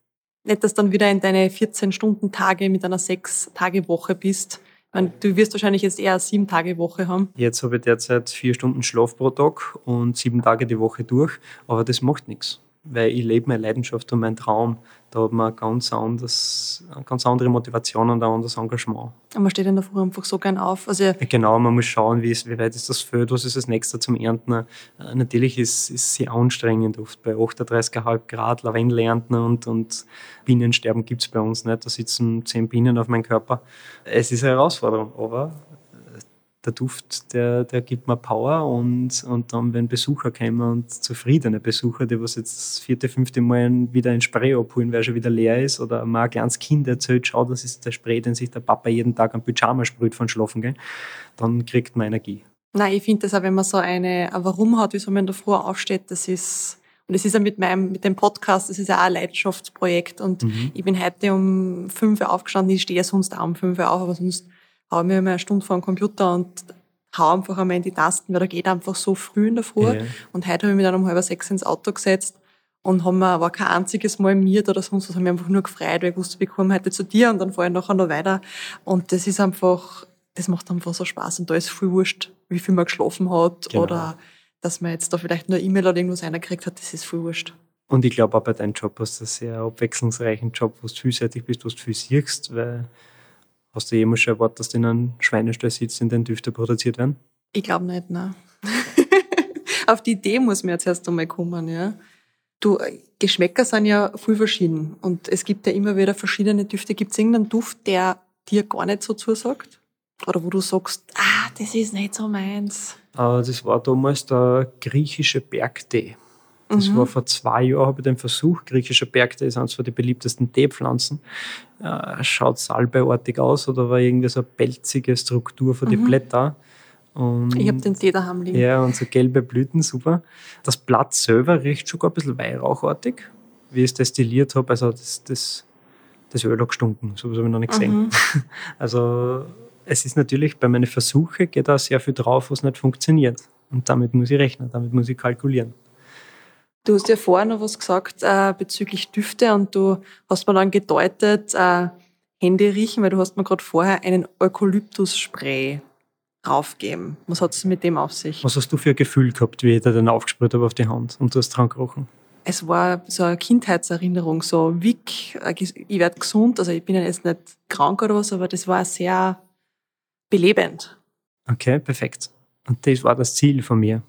nicht, dass dann wieder in deine 14-Stunden-Tage mit einer 6-Tage-Woche bist, meine, du wirst wahrscheinlich jetzt eher eine sieben Tage Woche haben. Jetzt habe ich derzeit vier Stunden Schlaf pro Tag und sieben Tage die Woche durch, aber das macht nichts weil ich lebe meine Leidenschaft und meinen Traum. Da hat man ganz, anders, eine ganz andere Motivation und ein anderes Engagement. Und man steht in der Früh einfach so gern auf. Also genau, man muss schauen, wie, ist, wie weit ist das Feld, was ist das nächste zum Ernten. Äh, natürlich ist es sehr anstrengend oft bei 38,5 Grad Lavendel ernten und, und Bienensterben gibt es bei uns nicht. Da sitzen zehn Bienen auf meinem Körper. Es ist eine Herausforderung, aber der Duft, der, der gibt mir Power und, und dann, wenn Besucher kommen und zufriedene Besucher, die was jetzt das vierte, fünfte Mal wieder ein Spray abholen, weil er schon wieder leer ist oder mal ein kleines Kind erzählt, schau, das ist der Spray, den sich der Papa jeden Tag am Pyjama sprüht von Schlafen gehen, dann kriegt man Energie. Nein, ich finde das auch, wenn man so eine ein Warum hat, wieso man in der Früh aufsteht, das ist, und das ist ja mit meinem, mit dem Podcast, das ist ja auch ein Leidenschaftsprojekt und mhm. ich bin heute um fünf Uhr aufgestanden, ich stehe sonst auch um fünf Uhr auf, aber sonst haue mir mal eine Stunde vor den Computer und hau einfach einmal in die Tasten, weil da geht einfach so früh in der Früh. Ja. Und heute habe ich mich dann um halb sechs ins Auto gesetzt und haben mir aber kein einziges Mal miert oder sonst was, haben mich einfach nur gefreut, weil ich wusste, ich komme heute zu dir und dann fahre ich nachher noch weiter. Und das ist einfach, das macht einfach so Spaß und da ist viel wurscht, wie viel man geschlafen hat genau. oder dass man jetzt da vielleicht nur E-Mail oder irgendwas reingekriegt hat, das ist viel wurscht. Und ich glaube auch bei deinem Job hast du einen sehr abwechslungsreichen Job, wo du vielseitig bist, wo du viel siehst, weil Hast du jemals schon erwartet, dass du in einem Schweinestall sitzt, in den Düfte produziert werden? Ich glaube nicht, nein. (laughs) Auf die Idee muss man jetzt erst einmal kommen, ja. Du, Geschmäcker sind ja viel verschieden und es gibt ja immer wieder verschiedene Düfte. Gibt es irgendeinen Duft, der dir gar nicht so zusagt? Oder wo du sagst, ah, das ist nicht so meins? Ah, das war damals der griechische Bergtee. Das mhm. war vor zwei Jahren, habe ich den Versuch. Griechischer Bergtee ist eines von den beliebtesten Teepflanzen. Äh, schaut salbeiartig aus oder war irgendwie so eine pelzige Struktur von mhm. den Blättern. Und, ich habe den Tee daheim liegen. Ja, und so gelbe Blüten, super. Das Blatt selber riecht sogar ein bisschen weihrauchartig, wie ich es destilliert habe. Also das, das, das Öl hat gestunken, so habe ich noch nicht gesehen. Mhm. (laughs) Also es ist natürlich bei meinen Versuchen geht da sehr viel drauf, was nicht funktioniert. Und damit muss ich rechnen, damit muss ich kalkulieren. Du hast ja vorher noch was gesagt äh, bezüglich Düfte und du hast mir dann gedeutet, äh, Hände riechen, weil du hast mir gerade vorher einen Eukalyptus-Spray raufgegeben. Was hat es mit dem auf sich? Was hast du für ein Gefühl gehabt, wie ich dir den aufgespürt habe auf die Hand und du hast dran gerochen? Es war so eine Kindheitserinnerung, so wick, äh, ich werde gesund, also ich bin ja jetzt nicht krank oder was, aber das war sehr belebend. Okay, perfekt. Und das war das Ziel von mir.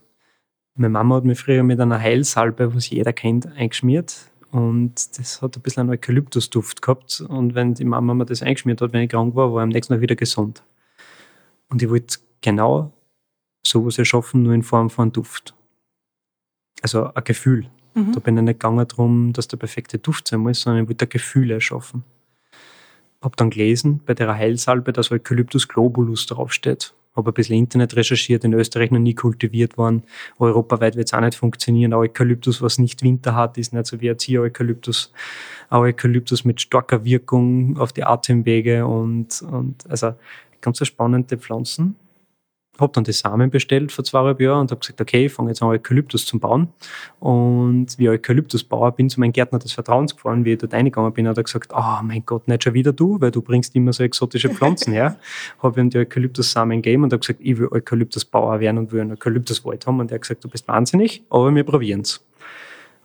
Meine Mama hat mich früher mit einer Heilsalbe, was jeder kennt, eingeschmiert. Und das hat ein bisschen einen Eukalyptusduft gehabt. Und wenn die Mama mir das eingeschmiert hat, wenn ich krank war, war ich am nächsten Tag wieder gesund. Und ich wollte genau sowas erschaffen, nur in Form von Duft. Also ein Gefühl. Mhm. Da bin ich nicht gegangen darum, dass der perfekte Duft sein muss, sondern ich wollte ein Gefühl erschaffen. Hab dann gelesen bei der Heilsalbe, dass Eukalyptus globulus draufsteht habe ein bisschen Internet recherchiert, in Österreich noch nie kultiviert worden. Europaweit wird es auch nicht funktionieren. Eukalyptus, was nicht Winter hat, ist nicht so wie Erzieher-Eukalyptus. Eukalyptus mit starker Wirkung auf die Atemwege und, und also ganz spannende Pflanzen habe dann die Samen bestellt vor zweieinhalb Jahren und habe gesagt, okay, ich fange jetzt an, Eukalyptus zu bauen. Und wie Eukalyptusbauer bin zu meinem Gärtner des Vertrauens gefahren, wie ich dort reingegangen bin, hat er gesagt, oh mein Gott, nicht schon wieder du, weil du bringst immer so exotische Pflanzen her. (laughs) habe ihm die Eukalyptus-Samen gegeben und habe gesagt, ich will Eukalyptusbauer werden und will einen Eukalyptuswald haben. Und er hat gesagt, du bist wahnsinnig, aber wir probieren es.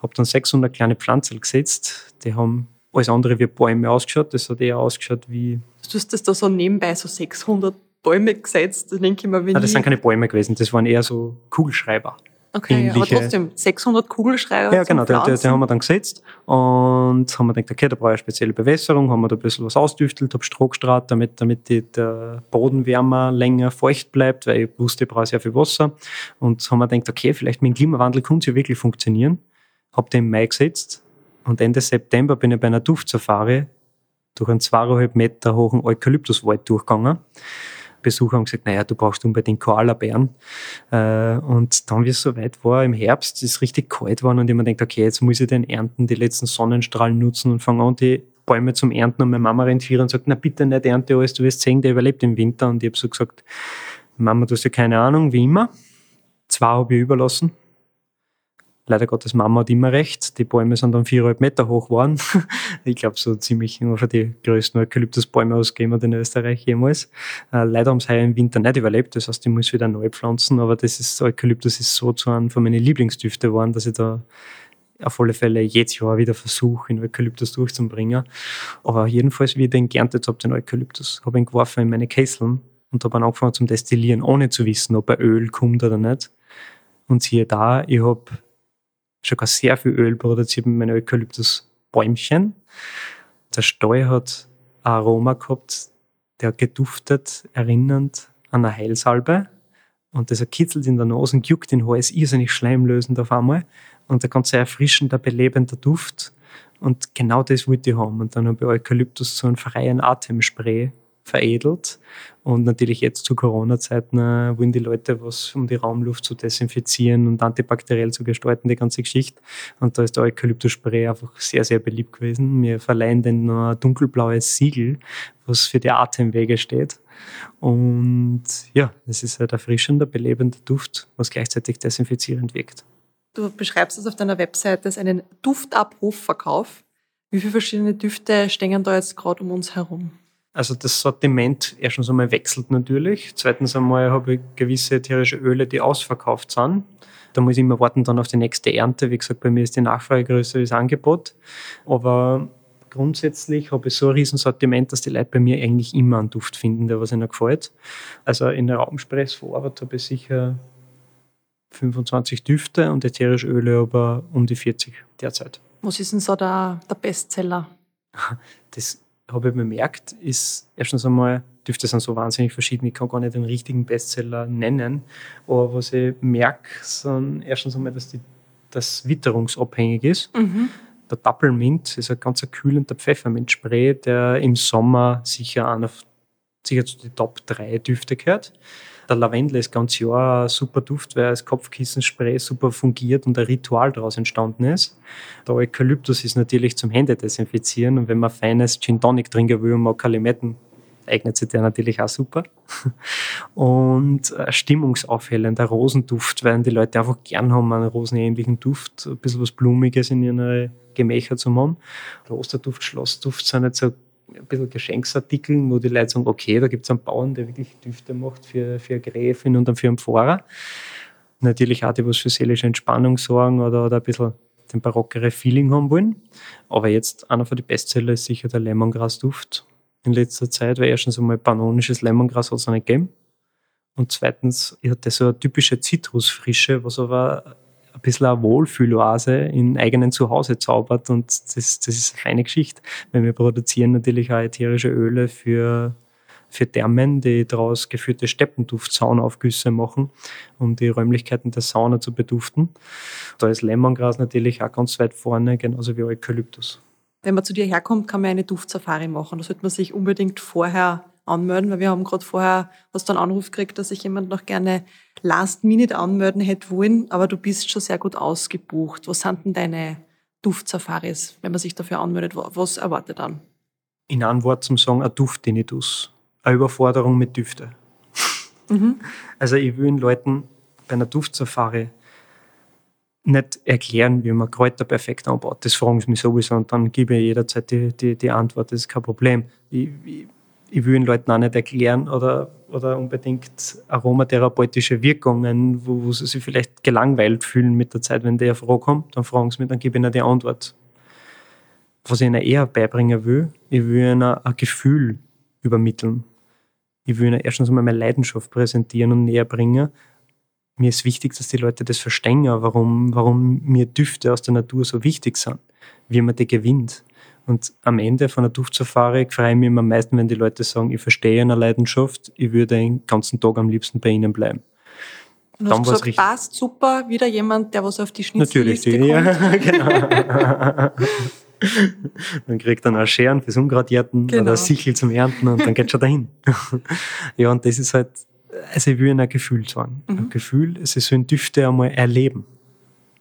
Habe dann 600 kleine Pflanzen gesetzt, die haben alles andere wie Bäume ausgeschaut. Das hat eher ausgeschaut wie... Du hast das da so nebenbei, so 600 Bäume gesetzt. Da denke ich mir, wenn ah, das sind keine Bäume gewesen, das waren eher so Kugelschreiber. Okay, ja, aber trotzdem 600 Kugelschreiber. Ja, genau, die, die, die, haben wir dann gesetzt und haben wir gedacht, okay, da brauche ich eine spezielle Bewässerung, haben wir da ein bisschen was ausdüftelt, habe Stroh gestrahlt, damit, damit die, der Boden wärmer, länger feucht bleibt, weil ich wusste, ich brauche sehr viel Wasser. Und haben wir gedacht, okay, vielleicht mit dem Klimawandel könnte es ja wirklich funktionieren. Habe den im Mai gesetzt und Ende September bin ich bei einer Duftsafari durch einen zweieinhalb Meter hohen Eukalyptuswald durchgegangen Besucher haben gesagt, naja, du brauchst unbedingt Koalabären. Äh, und dann, wie es soweit war, im Herbst, ist es richtig kalt geworden und ich mir denkt, okay, jetzt muss ich den Ernten, die letzten Sonnenstrahlen nutzen und fange an, die Bäume zum Ernten und meine Mama rennt hier und sagt, na bitte nicht ernte alles, du wirst sehen, der überlebt im Winter. Und ich habe so gesagt, Mama, du hast ja keine Ahnung, wie immer. Zwei habe ich überlassen. Leider Gottes Mama hat immer recht. Die Bäume sind dann viereinhalb Meter hoch geworden. (laughs) ich glaube, so ziemlich für die größten Eukalyptusbäume ausgegeben in Österreich jemals. Äh, leider haben sie im Winter nicht überlebt. Das heißt, ich muss wieder neu pflanzen. Aber das ist, Eukalyptus ist so zu einem von meinen Lieblingsdüfte geworden, dass ich da auf alle Fälle jedes Jahr wieder versuche, den Eukalyptus durchzubringen. Aber jedenfalls, wie ich den geerntet habe, den Eukalyptus, habe ihn geworfen in meine Kesseln und habe angefangen zum Destillieren, ohne zu wissen, ob er Öl kommt oder nicht. Und siehe da, ich habe schon gar sehr viel Öl produziert mit meinen Eukalyptusbäumchen. Der Stall hat ein Aroma gehabt, der geduftet, erinnernd an eine Heilsalbe. Und das kitzelt in der Nase und juckt den Hals, irrsinnig schleimlösend auf einmal. Und der ganz erfrischender, belebender Duft. Und genau das wollte ich haben. Und dann habe ich Eukalyptus zu einem freien Atemspray veredelt. Und natürlich jetzt zu Corona-Zeiten äh, wollen die Leute was, um die Raumluft zu desinfizieren und antibakteriell zu gestalten, die ganze Geschichte. Und da ist der Eukalyptus-Spray einfach sehr, sehr beliebt gewesen. Wir verleihen den ein dunkelblaues Siegel, was für die Atemwege steht. Und ja, es ist halt erfrischender, belebender Duft, was gleichzeitig desinfizierend wirkt. Du beschreibst es auf deiner Webseite als einen Duftabrufverkauf. Wie viele verschiedene Düfte stehen da jetzt gerade um uns herum? Also das Sortiment erstens einmal wechselt natürlich. Zweitens einmal habe ich gewisse ätherische Öle, die ausverkauft sind. Da muss ich immer warten dann auf die nächste Ernte. Wie gesagt, bei mir ist die Nachfrage größer als das Angebot. Aber grundsätzlich habe ich so ein Riesensortiment, dass die Leute bei mir eigentlich immer einen Duft finden, der was ihnen gefällt. Also in der Raumspress verarbeitet habe ich sicher 25 Düfte und ätherische Öle aber um die 40 derzeit. Was ist denn so der, der Bestseller? (laughs) Das habe ich bemerkt, ist erstens einmal, Düfte sind so wahnsinnig verschieden, ich kann gar nicht den richtigen Bestseller nennen. Aber was ich merke, sind erstens einmal, dass die, das witterungsabhängig ist. Mhm. Der Doppelmint ist ein ganz kühlender Pfefferminzspray, der im Sommer sicher einer sicher zu den Top 3 Düfte gehört. Der Lavendel ist ganz Jahr ein super Duft, weil als Kopfkissenspray super fungiert und ein Ritual daraus entstanden ist. Der Eukalyptus ist natürlich zum Hände desinfizieren und wenn man feines Gin Tonic trinken will und mag Kalimetten, eignet sich der natürlich auch super. (laughs) Und stimmungsaufhellender Rosenduft, weil die Leute einfach gern haben, einen rosenähnlichen Duft, ein bisschen was Blumiges in ihren Gemächer zu haben. Klosterduft, Schlossduft sind nicht so ein bisschen Geschenksartikeln, wo die Leute sagen, okay, da gibt es einen Bauern, der wirklich Düfte macht für, für eine Gräfin und dann für einen Pfarrer. Natürlich auch die, was für seelische Entspannung sorgen oder, oder ein bisschen den barockere Feeling haben wollen. Aber jetzt einer von den Bestseller ist sicher der Lemongrass-Duft in letzter Zeit, weil erstens einmal panonisches Lemongras hat es nicht gegeben. Und zweitens hat das so eine typische Zitrusfrische, was aber ein bisschen eine Wohlfühloase in eigenen Zuhause zaubert und das, das ist eine feine Geschichte. Weil wir produzieren natürlich auch ätherische Öle für, für Thermen, die daraus geführte Steppenduft-Saunaaufgüsse machen, um die Räumlichkeiten der Sauna zu beduften. Da ist Lemongras natürlich auch ganz weit vorne, genauso wie Eukalyptus. Wenn man zu dir herkommt, kann man eine Duftsafari machen. Da sollte man sich unbedingt vorher anmelden, weil wir haben gerade vorher, du einen Anruf gekriegt, dass sich jemand noch gerne Last Minute anmelden hätte wollen, aber du bist schon sehr gut ausgebucht. Was sind denn deine Duftsafaris, wenn man sich dafür anmeldet? Was erwartet dann? In einem Wort zum Sagen, ein Duftdinitus. Eine Überforderung mit Düfte. (laughs) Mhm. Also ich will den Leuten bei einer Duftsafari nicht erklären, wie man Kräuter perfekt anbaut. Das fragen sie mich sowieso und dann gebe ich jederzeit die, die, die Antwort, das ist kein Problem. Ich, ich, ich will den Leuten auch nicht erklären oder, oder unbedingt aromatherapeutische Wirkungen, wo, wo sie sich vielleicht gelangweilt fühlen mit der Zeit, wenn der Frage kommt, dann fragen sie mich, dann gebe ich ihnen die Antwort. Was ich ihnen eher beibringen will, ich will ihnen ein Gefühl übermitteln. Ich will ihnen erstens einmal meine Leidenschaft präsentieren und näher bringen. Mir ist wichtig, dass die Leute das verstehen, warum, warum mir Düfte aus der Natur so wichtig sind, wie man die gewinnt und am Ende von der Duftsafari freue ich mich immer am meisten, wenn die Leute sagen, ich verstehe eine Leidenschaft, ich würde den ganzen Tag am liebsten bei ihnen bleiben. Und dann hast gesagt, passt super, wieder jemand, der was auf die Schnitzelliste Natürlich, die, kommt. (laughs) ja, genau. dann kriegt er noch Scheren fürs Ungradierten genau. oder Sichel zum Ernten und dann geht schon dahin. (laughs) ja, und das ist halt, also ich will ihnen ein Gefühl sagen. Mhm. Ein Gefühl, sie sollen Düfte einmal erleben.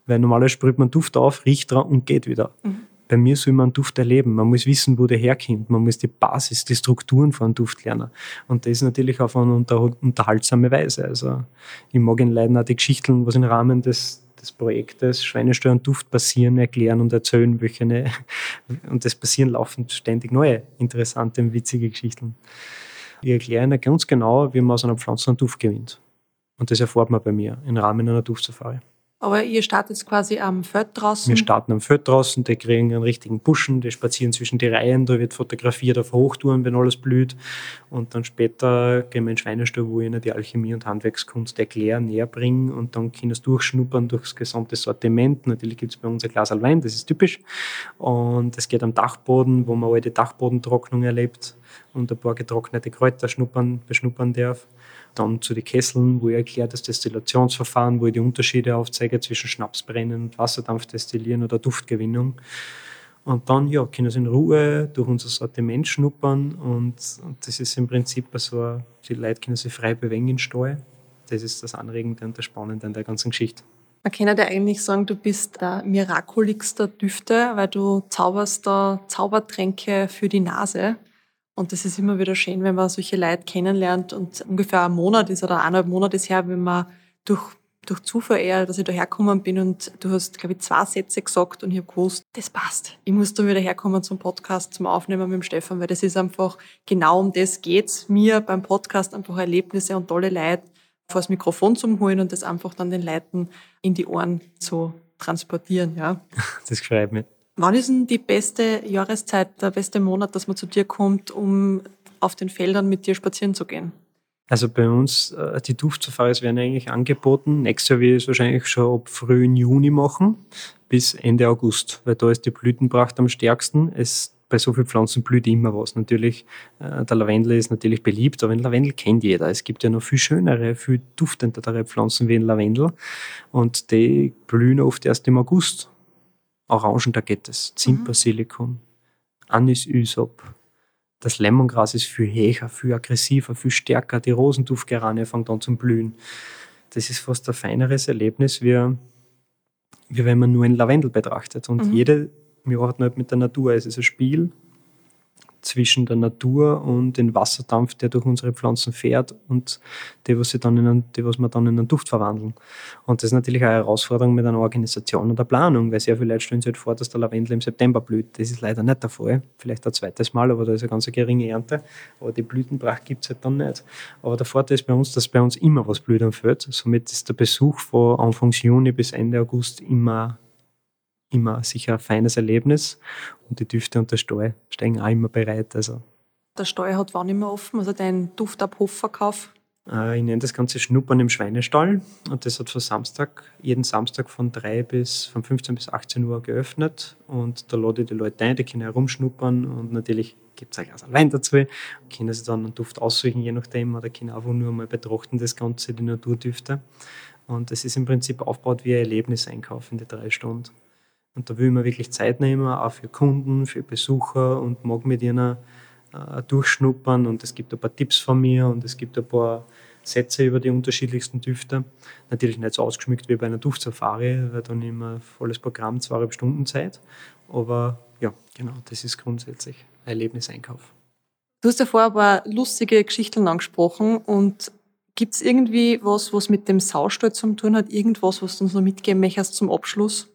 Weil normalerweise sprüht man Duft auf, riecht dran und geht wieder. Mhm bei mir soll man einen Duft erleben. Man muss wissen, wo der herkommt. Man muss die Basis, die Strukturen von einem Duft lernen. Und das natürlich auf eine unter, unterhaltsame Weise. Also ich mag in die Geschichten, was im Rahmen des, des Projektes Schweinesteuer und Duft passieren, erklären und erzählen, welche ne, (laughs) und das passieren laufend ständig neue, interessante und witzige Geschichten. Ich erkläre ihnen ganz genau, wie man aus einer Pflanze einen Duft gewinnt. Und das erfahrt man bei mir im Rahmen einer Duftsafari. Aber ihr startet quasi am Feld draußen? Wir starten am Feld draußen, die kriegen einen richtigen Buschen, die spazieren zwischen die Reihen, da wird fotografiert auf Hochtouren, wenn alles blüht. Und dann später gehen wir in Schweinestall, wo ich ihnen die Alchemie und Handwerkskunst erklären, näher bringen und dann können sie durchschnuppern durchs gesamte Sortiment. Natürlich gibt es bei uns ein Glas Wein, das ist typisch. Und es geht am Dachboden, wo man alte Dachbodentrocknung erlebt und ein paar getrocknete Kräuter schnuppern, beschnuppern darf. Dann zu den Kesseln, wo ich erkläre das Destillationsverfahren, wo ich die Unterschiede aufzeige zwischen Schnapsbrennen und Wasserdampfdestillieren oder Duftgewinnung. Und dann ja, können sie in Ruhe durch unser Sortiment schnuppern und, und das ist im Prinzip so, die Leute können sich frei bewegen in Stall. Das ist das Anregende und das Spannende an der ganzen Geschichte. Man kann ja eigentlich sagen, du bist der mirakuligste Düfte, weil du zauberst da Zaubertränke für die Nase. Und das ist immer wieder schön, wenn man solche Leute kennenlernt. Und ungefähr ein Monat ist oder eineinhalb Monate ist her, wenn man durch, durch Zufall eher, dass ich da hergekommen bin und du hast, glaube ich, zwei Sätze gesagt und ich habe gewusst, das passt. Ich muss da wieder herkommen zum Podcast, zum Aufnehmen mit dem Stefan, weil das ist einfach, genau um das geht's mir beim Podcast, einfach Erlebnisse und tolle Leute vor das Mikrofon zu holen und das einfach dann den Leuten in die Ohren zu transportieren, ja. (laughs) Das gefällt mir. Wann ist denn die beste Jahreszeit, der beste Monat, dass man zu dir kommt, um auf den Feldern mit dir spazieren zu gehen? Also bei uns, äh, die Duftsafaris werden eigentlich angeboten. Nächstes Jahr will es wahrscheinlich schon ab frühen Juni machen, bis Ende August, weil da ist die Blütenpracht am stärksten. Es, bei so vielen Pflanzen blüht immer was. Natürlich, äh, der Lavendel ist natürlich beliebt, aber den Lavendel kennt jeder. Es gibt ja noch viel schönere, viel duftendere Pflanzen wie ein Lavendel und die blühen oft erst im August. Orangendagettes, Zimtbasilikum, mhm. Anis Ysop. Das Lemongras ist viel höher, viel aggressiver, viel stärker. Die Rosenduftgeranie fängt an zu blühen. Das ist fast ein feineres Erlebnis, wie, wie wenn man nur ein Lavendel betrachtet. Und mhm. jede, wir arbeiten halt mit der Natur. Es ist ein Spiel zwischen der Natur und dem Wasserdampf, der durch unsere Pflanzen fährt und die, was, die, was wir dann in einen Duft verwandeln. Und das ist natürlich eine Herausforderung mit einer Organisation und der Planung, weil sehr viele Leute stellen sich halt vor, dass der Lavendel im September blüht. Das ist leider nicht der Fall. Vielleicht ein zweites Mal, aber da ist eine ganz geringe Ernte. Aber die Blütenpracht gibt es halt dann nicht. Aber der Vorteil ist bei uns, dass bei uns immer was blüht am Feld. Somit ist der Besuch von Anfang Juni bis Ende August immer immer sicher ein feines Erlebnis. Und die Düfte und der Stall stehen auch immer bereit. Also. Der Stall hat wann immer offen? Also dein Duftabhofverkauf? Äh, ich nenne das Ganze Schnuppern im Schweinestall. Und das hat von Samstag, jeden Samstag von 3 bis, von 15 bis 18 Uhr geöffnet. Und da lade ich die Leute ein, die können herumschnuppern. Und natürlich gibt es ein Glas Wein dazu. Können sie dann einen Duft aussuchen, je nachdem. Oder können einfach nur mal betrachten, das Ganze, die Naturdüfte. Und es ist im Prinzip aufgebaut wie ein Erlebniseinkauf in die drei Stunden. Und da will man wirklich Zeit nehmen, auch für Kunden, für Besucher und mag mit ihnen äh, durchschnuppern. Und es gibt ein paar Tipps von mir und es gibt ein paar Sätze über die unterschiedlichsten Düfte. Natürlich nicht so ausgeschmückt wie bei einer Duftsafari, weil dann immer volles Programm, zweieinhalb Stunden Zeit. Aber ja, genau, das ist grundsätzlich ein Erlebniseinkauf. Du hast ja vorher ein paar lustige Geschichten angesprochen und gibt es irgendwie was, was mit dem Saustall zu tun hat? Irgendwas, was du uns noch mitgeben möchtest zum Abschluss?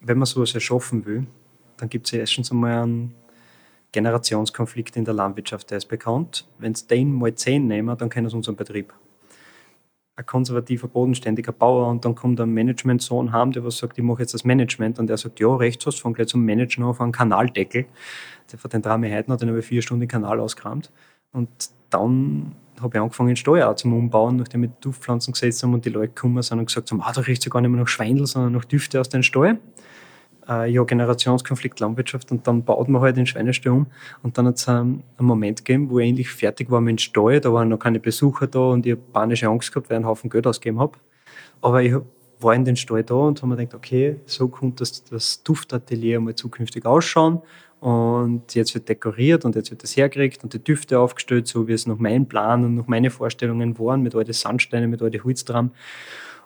Wenn man sowas erschaffen will, dann gibt es ja erstens einmal einen Generationskonflikt in der Landwirtschaft, der ist bekannt. Wenn es den mal zehn nehmen, dann kennen sie unseren Betrieb. Ein konservativer, bodenständiger Bauer und dann kommt ein Managementsohn heim, der was sagt, ich mache jetzt das Management und der sagt, ja, rechts hast, fang gleich zum Managen auf einen Kanaldeckel. Der von den Drame Heiden hat dann über vier Stunden den Kanal ausgerammt. Und dann habe ich angefangen, Steuer zum Umbauen, nachdem die Duftpflanzen gesetzt haben und die Leute gekommen sind und gesagt haben, ah, da riecht ja gar nicht mehr nach Schweindel, sondern nach Düfte aus den Steuer. Äh, ja, Generationskonflikt Landwirtschaft und dann baut man halt den Schweinestall um und dann hat es einen, einen Moment gegeben, wo ich endlich fertig war mit dem Stall, da waren noch keine Besucher da und ich habe panische Angst gehabt, weil ich einen Haufen Geld ausgegeben habe. Aber ich war in den Stall da und habe mir gedacht, okay, so kommt das, das Duftatelier mal zukünftig ausschauen und jetzt wird dekoriert und jetzt wird das hergekriegt und die Düfte aufgestellt, so wie es nach meinem Plan und nach meinen Vorstellungen waren, mit all den Sandsteinen, mit all den Holz dran.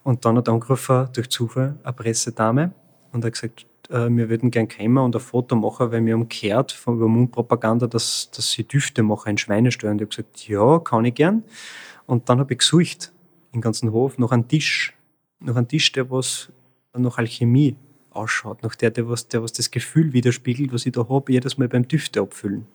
Und dann hat angerufen, durch Zufall, eine Pressedame und hat gesagt, äh, wir würden gern kommen und ein Foto machen, weil wir haben gehört von über Mundpropaganda, dass, dass sie Düfte machen in Schweinesteuer. Und ich habe gesagt, ja, kann ich gern. Und dann habe ich gesucht, im ganzen Hof, nach einem Tisch nach einem Tisch, der was nach Alchemie ausschaut, nach der, der was, der was das Gefühl widerspiegelt, was ich da habe, jedes Mal beim Düfte abfüllen.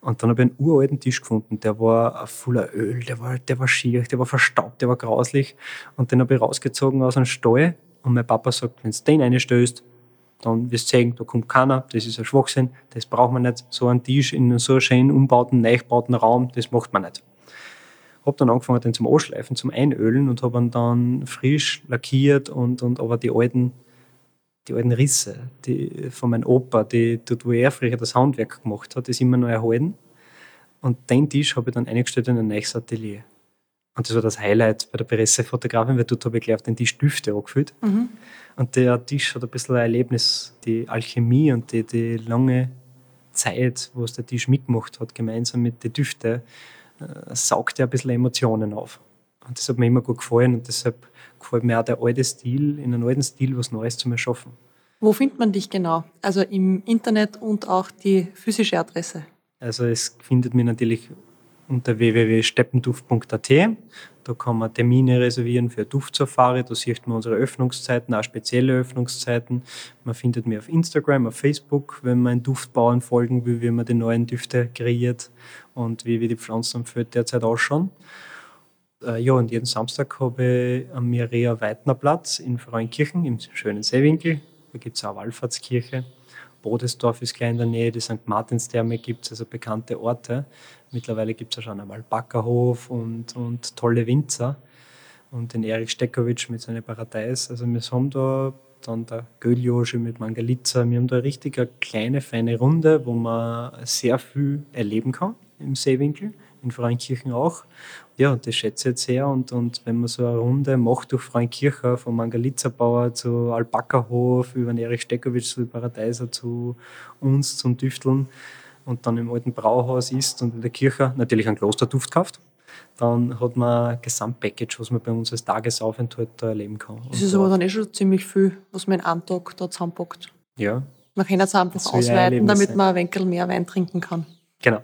Und dann habe ich einen uralten Tisch gefunden, der war voller Öl, der war, der war schier, der war verstaubt, der war grauslich. Und den habe ich rausgezogen aus einem Stall. Und mein Papa sagt, wenn du den reinstößt, dann wirst du sehen, da kommt keiner, das ist ein Schwachsinn, das braucht man nicht. So einen Tisch in so einem schön umbauten, neu Raum, das macht man nicht. Habe dann angefangen, den zum Anschleifen, zum Einölen und habe ihn dann frisch lackiert und, und aber die alten die alten Risse die, von meinem Opa, die, dort wo er früher das Handwerk gemacht hat, ist immer noch erhalten. Und den Tisch habe ich dann eingestellt in ein neues Atelier. Und das war das Highlight bei der Pressefotografin, weil dort habe ich gleich auf den Tisch Düfte angefüllt. Mhm. Und der Tisch hat ein bisschen ein Erlebnis, die Alchemie und die, die lange Zeit, wo es der Tisch mitgemacht hat, gemeinsam mit den Düften, äh, saugt er ein bisschen Emotionen auf. Und das hat mir immer gut gefallen und deshalb gefällt mir auch der alte Stil, in einem alten Stil was Neues zu erschaffen. Wo findet man dich genau? Also im Internet und auch die physische Adresse? Also es findet mich natürlich unter www.steppenduft.at. Da kann man Termine reservieren für Duftsafari. Da sieht man unsere Öffnungszeiten, auch spezielle Öffnungszeiten. Man findet mich auf Instagram, auf Facebook, wenn man Duftbauern folgen will, wie man die neuen Düfte kreiert und wie wir die Pflanzen am Feld derzeit ausschauen. Äh, ja, und jeden Samstag habe ich am Mirea-Weidner-Platz in Frauenkirchen im schönen Seewinkel. Da gibt es auch eine Wallfahrtskirche. Bodesdorf ist gleich in der Nähe, die St. Martinstherme gibt es, also bekannte Orte. Mittlerweile gibt es ja schon einmal Backerhof und, und tolle Winzer. Und den Erich Steckowitsch mit seinen Paradeis. Also wir haben da dann der Göljosch mit Mangalitza. Wir haben da richtig eine kleine, feine Runde, wo man sehr viel erleben kann im Seewinkel in Frauenkirchen auch. Ja, das schätze ich jetzt sehr. Und, und wenn man so eine Runde macht durch Frauenkirchen, vom Mangalitzerbauer zu Alpakahof, über den Erich Steckowitsch zu Paradeiser zu uns zum Düfteln und dann im alten Brauhaus ist und in der Kirche natürlich einen Klosterduft kauft, dann hat man ein Gesamtpackage, was man bei uns als Tagesaufenthalt da erleben kann. Das ist aber dann eh schon ziemlich viel, was man in einem Tag da zusammenpackt. Ja. Man kann es einfach ausweiten, damit man ein wenig mehr Wein trinken kann. Genau.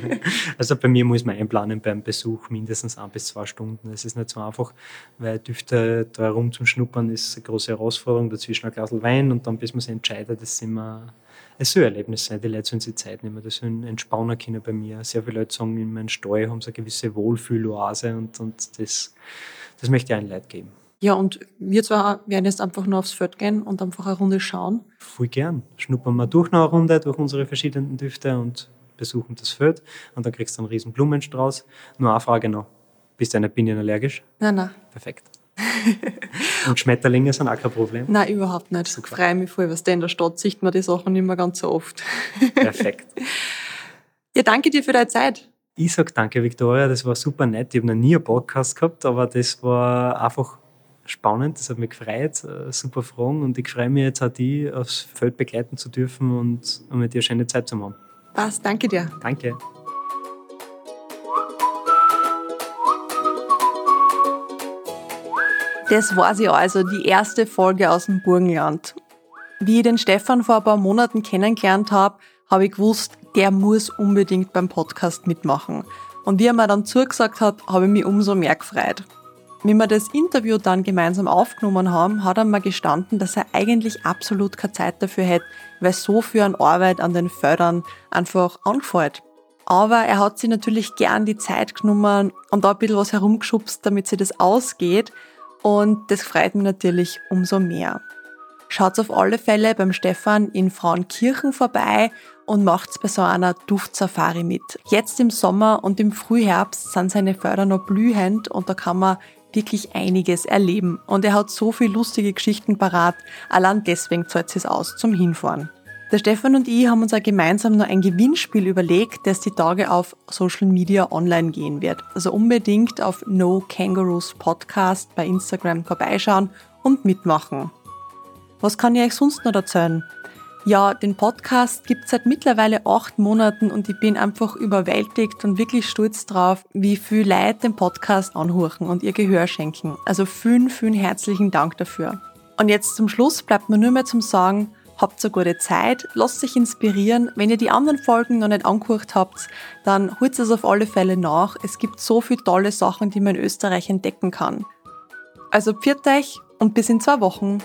(laughs) also bei mir muss man einplanen beim Besuch mindestens ein bis zwei Stunden. Es ist nicht so einfach, weil Düfte da herum zum Schnuppern ist eine große Herausforderung, dazwischen ein Glas Wein und dann bis man sich entscheidet, das sind immer es soll ein Erlebnis sein, die Leute sollen sich Zeit nehmen, das sollen entspannen können bei mir. Sehr viele Leute sagen, in meinem Stall haben sie eine gewisse Wohlfühloase und, und das, das möchte ich allen Leuten geben. Ja, und wir zwar werden jetzt einfach nur aufs Feld gehen und einfach eine Runde schauen. Voll gern. Schnuppern wir durch noch eine Runde, durch unsere verschiedenen Düfte und besuchen das Feld und dann kriegst du einen riesen Blumenstrauß. Nur eine Frage noch. Bist du einer Bienen allergisch? Nein, nein. Perfekt. (laughs) und Schmetterlinge sind auch kein Problem? Nein, überhaupt nicht. Super. Ich freue mich voll, was in der Stadt sieht man die Sachen nicht mehr ganz so oft. Perfekt. (laughs) Ja, danke dir für deine Zeit. Ich sage danke, Viktoria. Das war super nett. Ich habe noch nie einen Podcast gehabt, aber das war einfach spannend. Das hat mich gefreut. Äh, super Fragen. Und ich freue mich jetzt auch, die aufs Feld begleiten zu dürfen und mit dir eine schöne Zeit zu haben. Passt, danke dir. Danke. Das war sie also, die erste Folge aus dem Burgenland. Wie ich den Stefan vor ein paar Monaten kennengelernt habe, habe ich gewusst, der muss unbedingt beim Podcast mitmachen. Und wie er mir dann zugesagt hat, habe ich mich umso mehr gefreut. Wie wir das Interview dann gemeinsam aufgenommen haben, hat er mir gestanden, dass er eigentlich absolut keine Zeit dafür hätte, weil so viel an Arbeit an den Feldern einfach anfällt. Aber er hat sich natürlich gern die Zeit genommen und da ein bisschen was herumgeschubst, damit sie das ausgeht. Und das freut mich natürlich umso mehr. Schaut auf alle Fälle beim Stefan in Frauenkirchen vorbei und macht's bei so einer Duftsafari mit. Jetzt im Sommer und im Frühherbst sind seine Förder noch blühend und da kann man wirklich einiges erleben. Und er hat so viele lustige Geschichten parat. Allein deswegen zahlt es aus zum Hinfahren. Der Stefan und ich haben uns auch gemeinsam noch ein Gewinnspiel überlegt, das die Tage auf Social Media online gehen wird. Also unbedingt auf No Kangaroos Podcast bei Instagram vorbeischauen und mitmachen. Was kann ich euch sonst noch erzählen? Ja, den Podcast gibt es seit mittlerweile acht Monaten und ich bin einfach überwältigt und wirklich stolz drauf, wie viel Leute den Podcast anhören und ihr Gehör schenken. Also vielen, vielen herzlichen Dank dafür. Und jetzt zum Schluss bleibt mir nur mehr zum Sagen, habt eine gute Zeit, lasst euch inspirieren. Wenn ihr die anderen Folgen noch nicht angehört habt, dann holt es auf alle Fälle nach. Es gibt so viele tolle Sachen, die man in Österreich entdecken kann. Also pfiat euch und bis in zwei Wochen.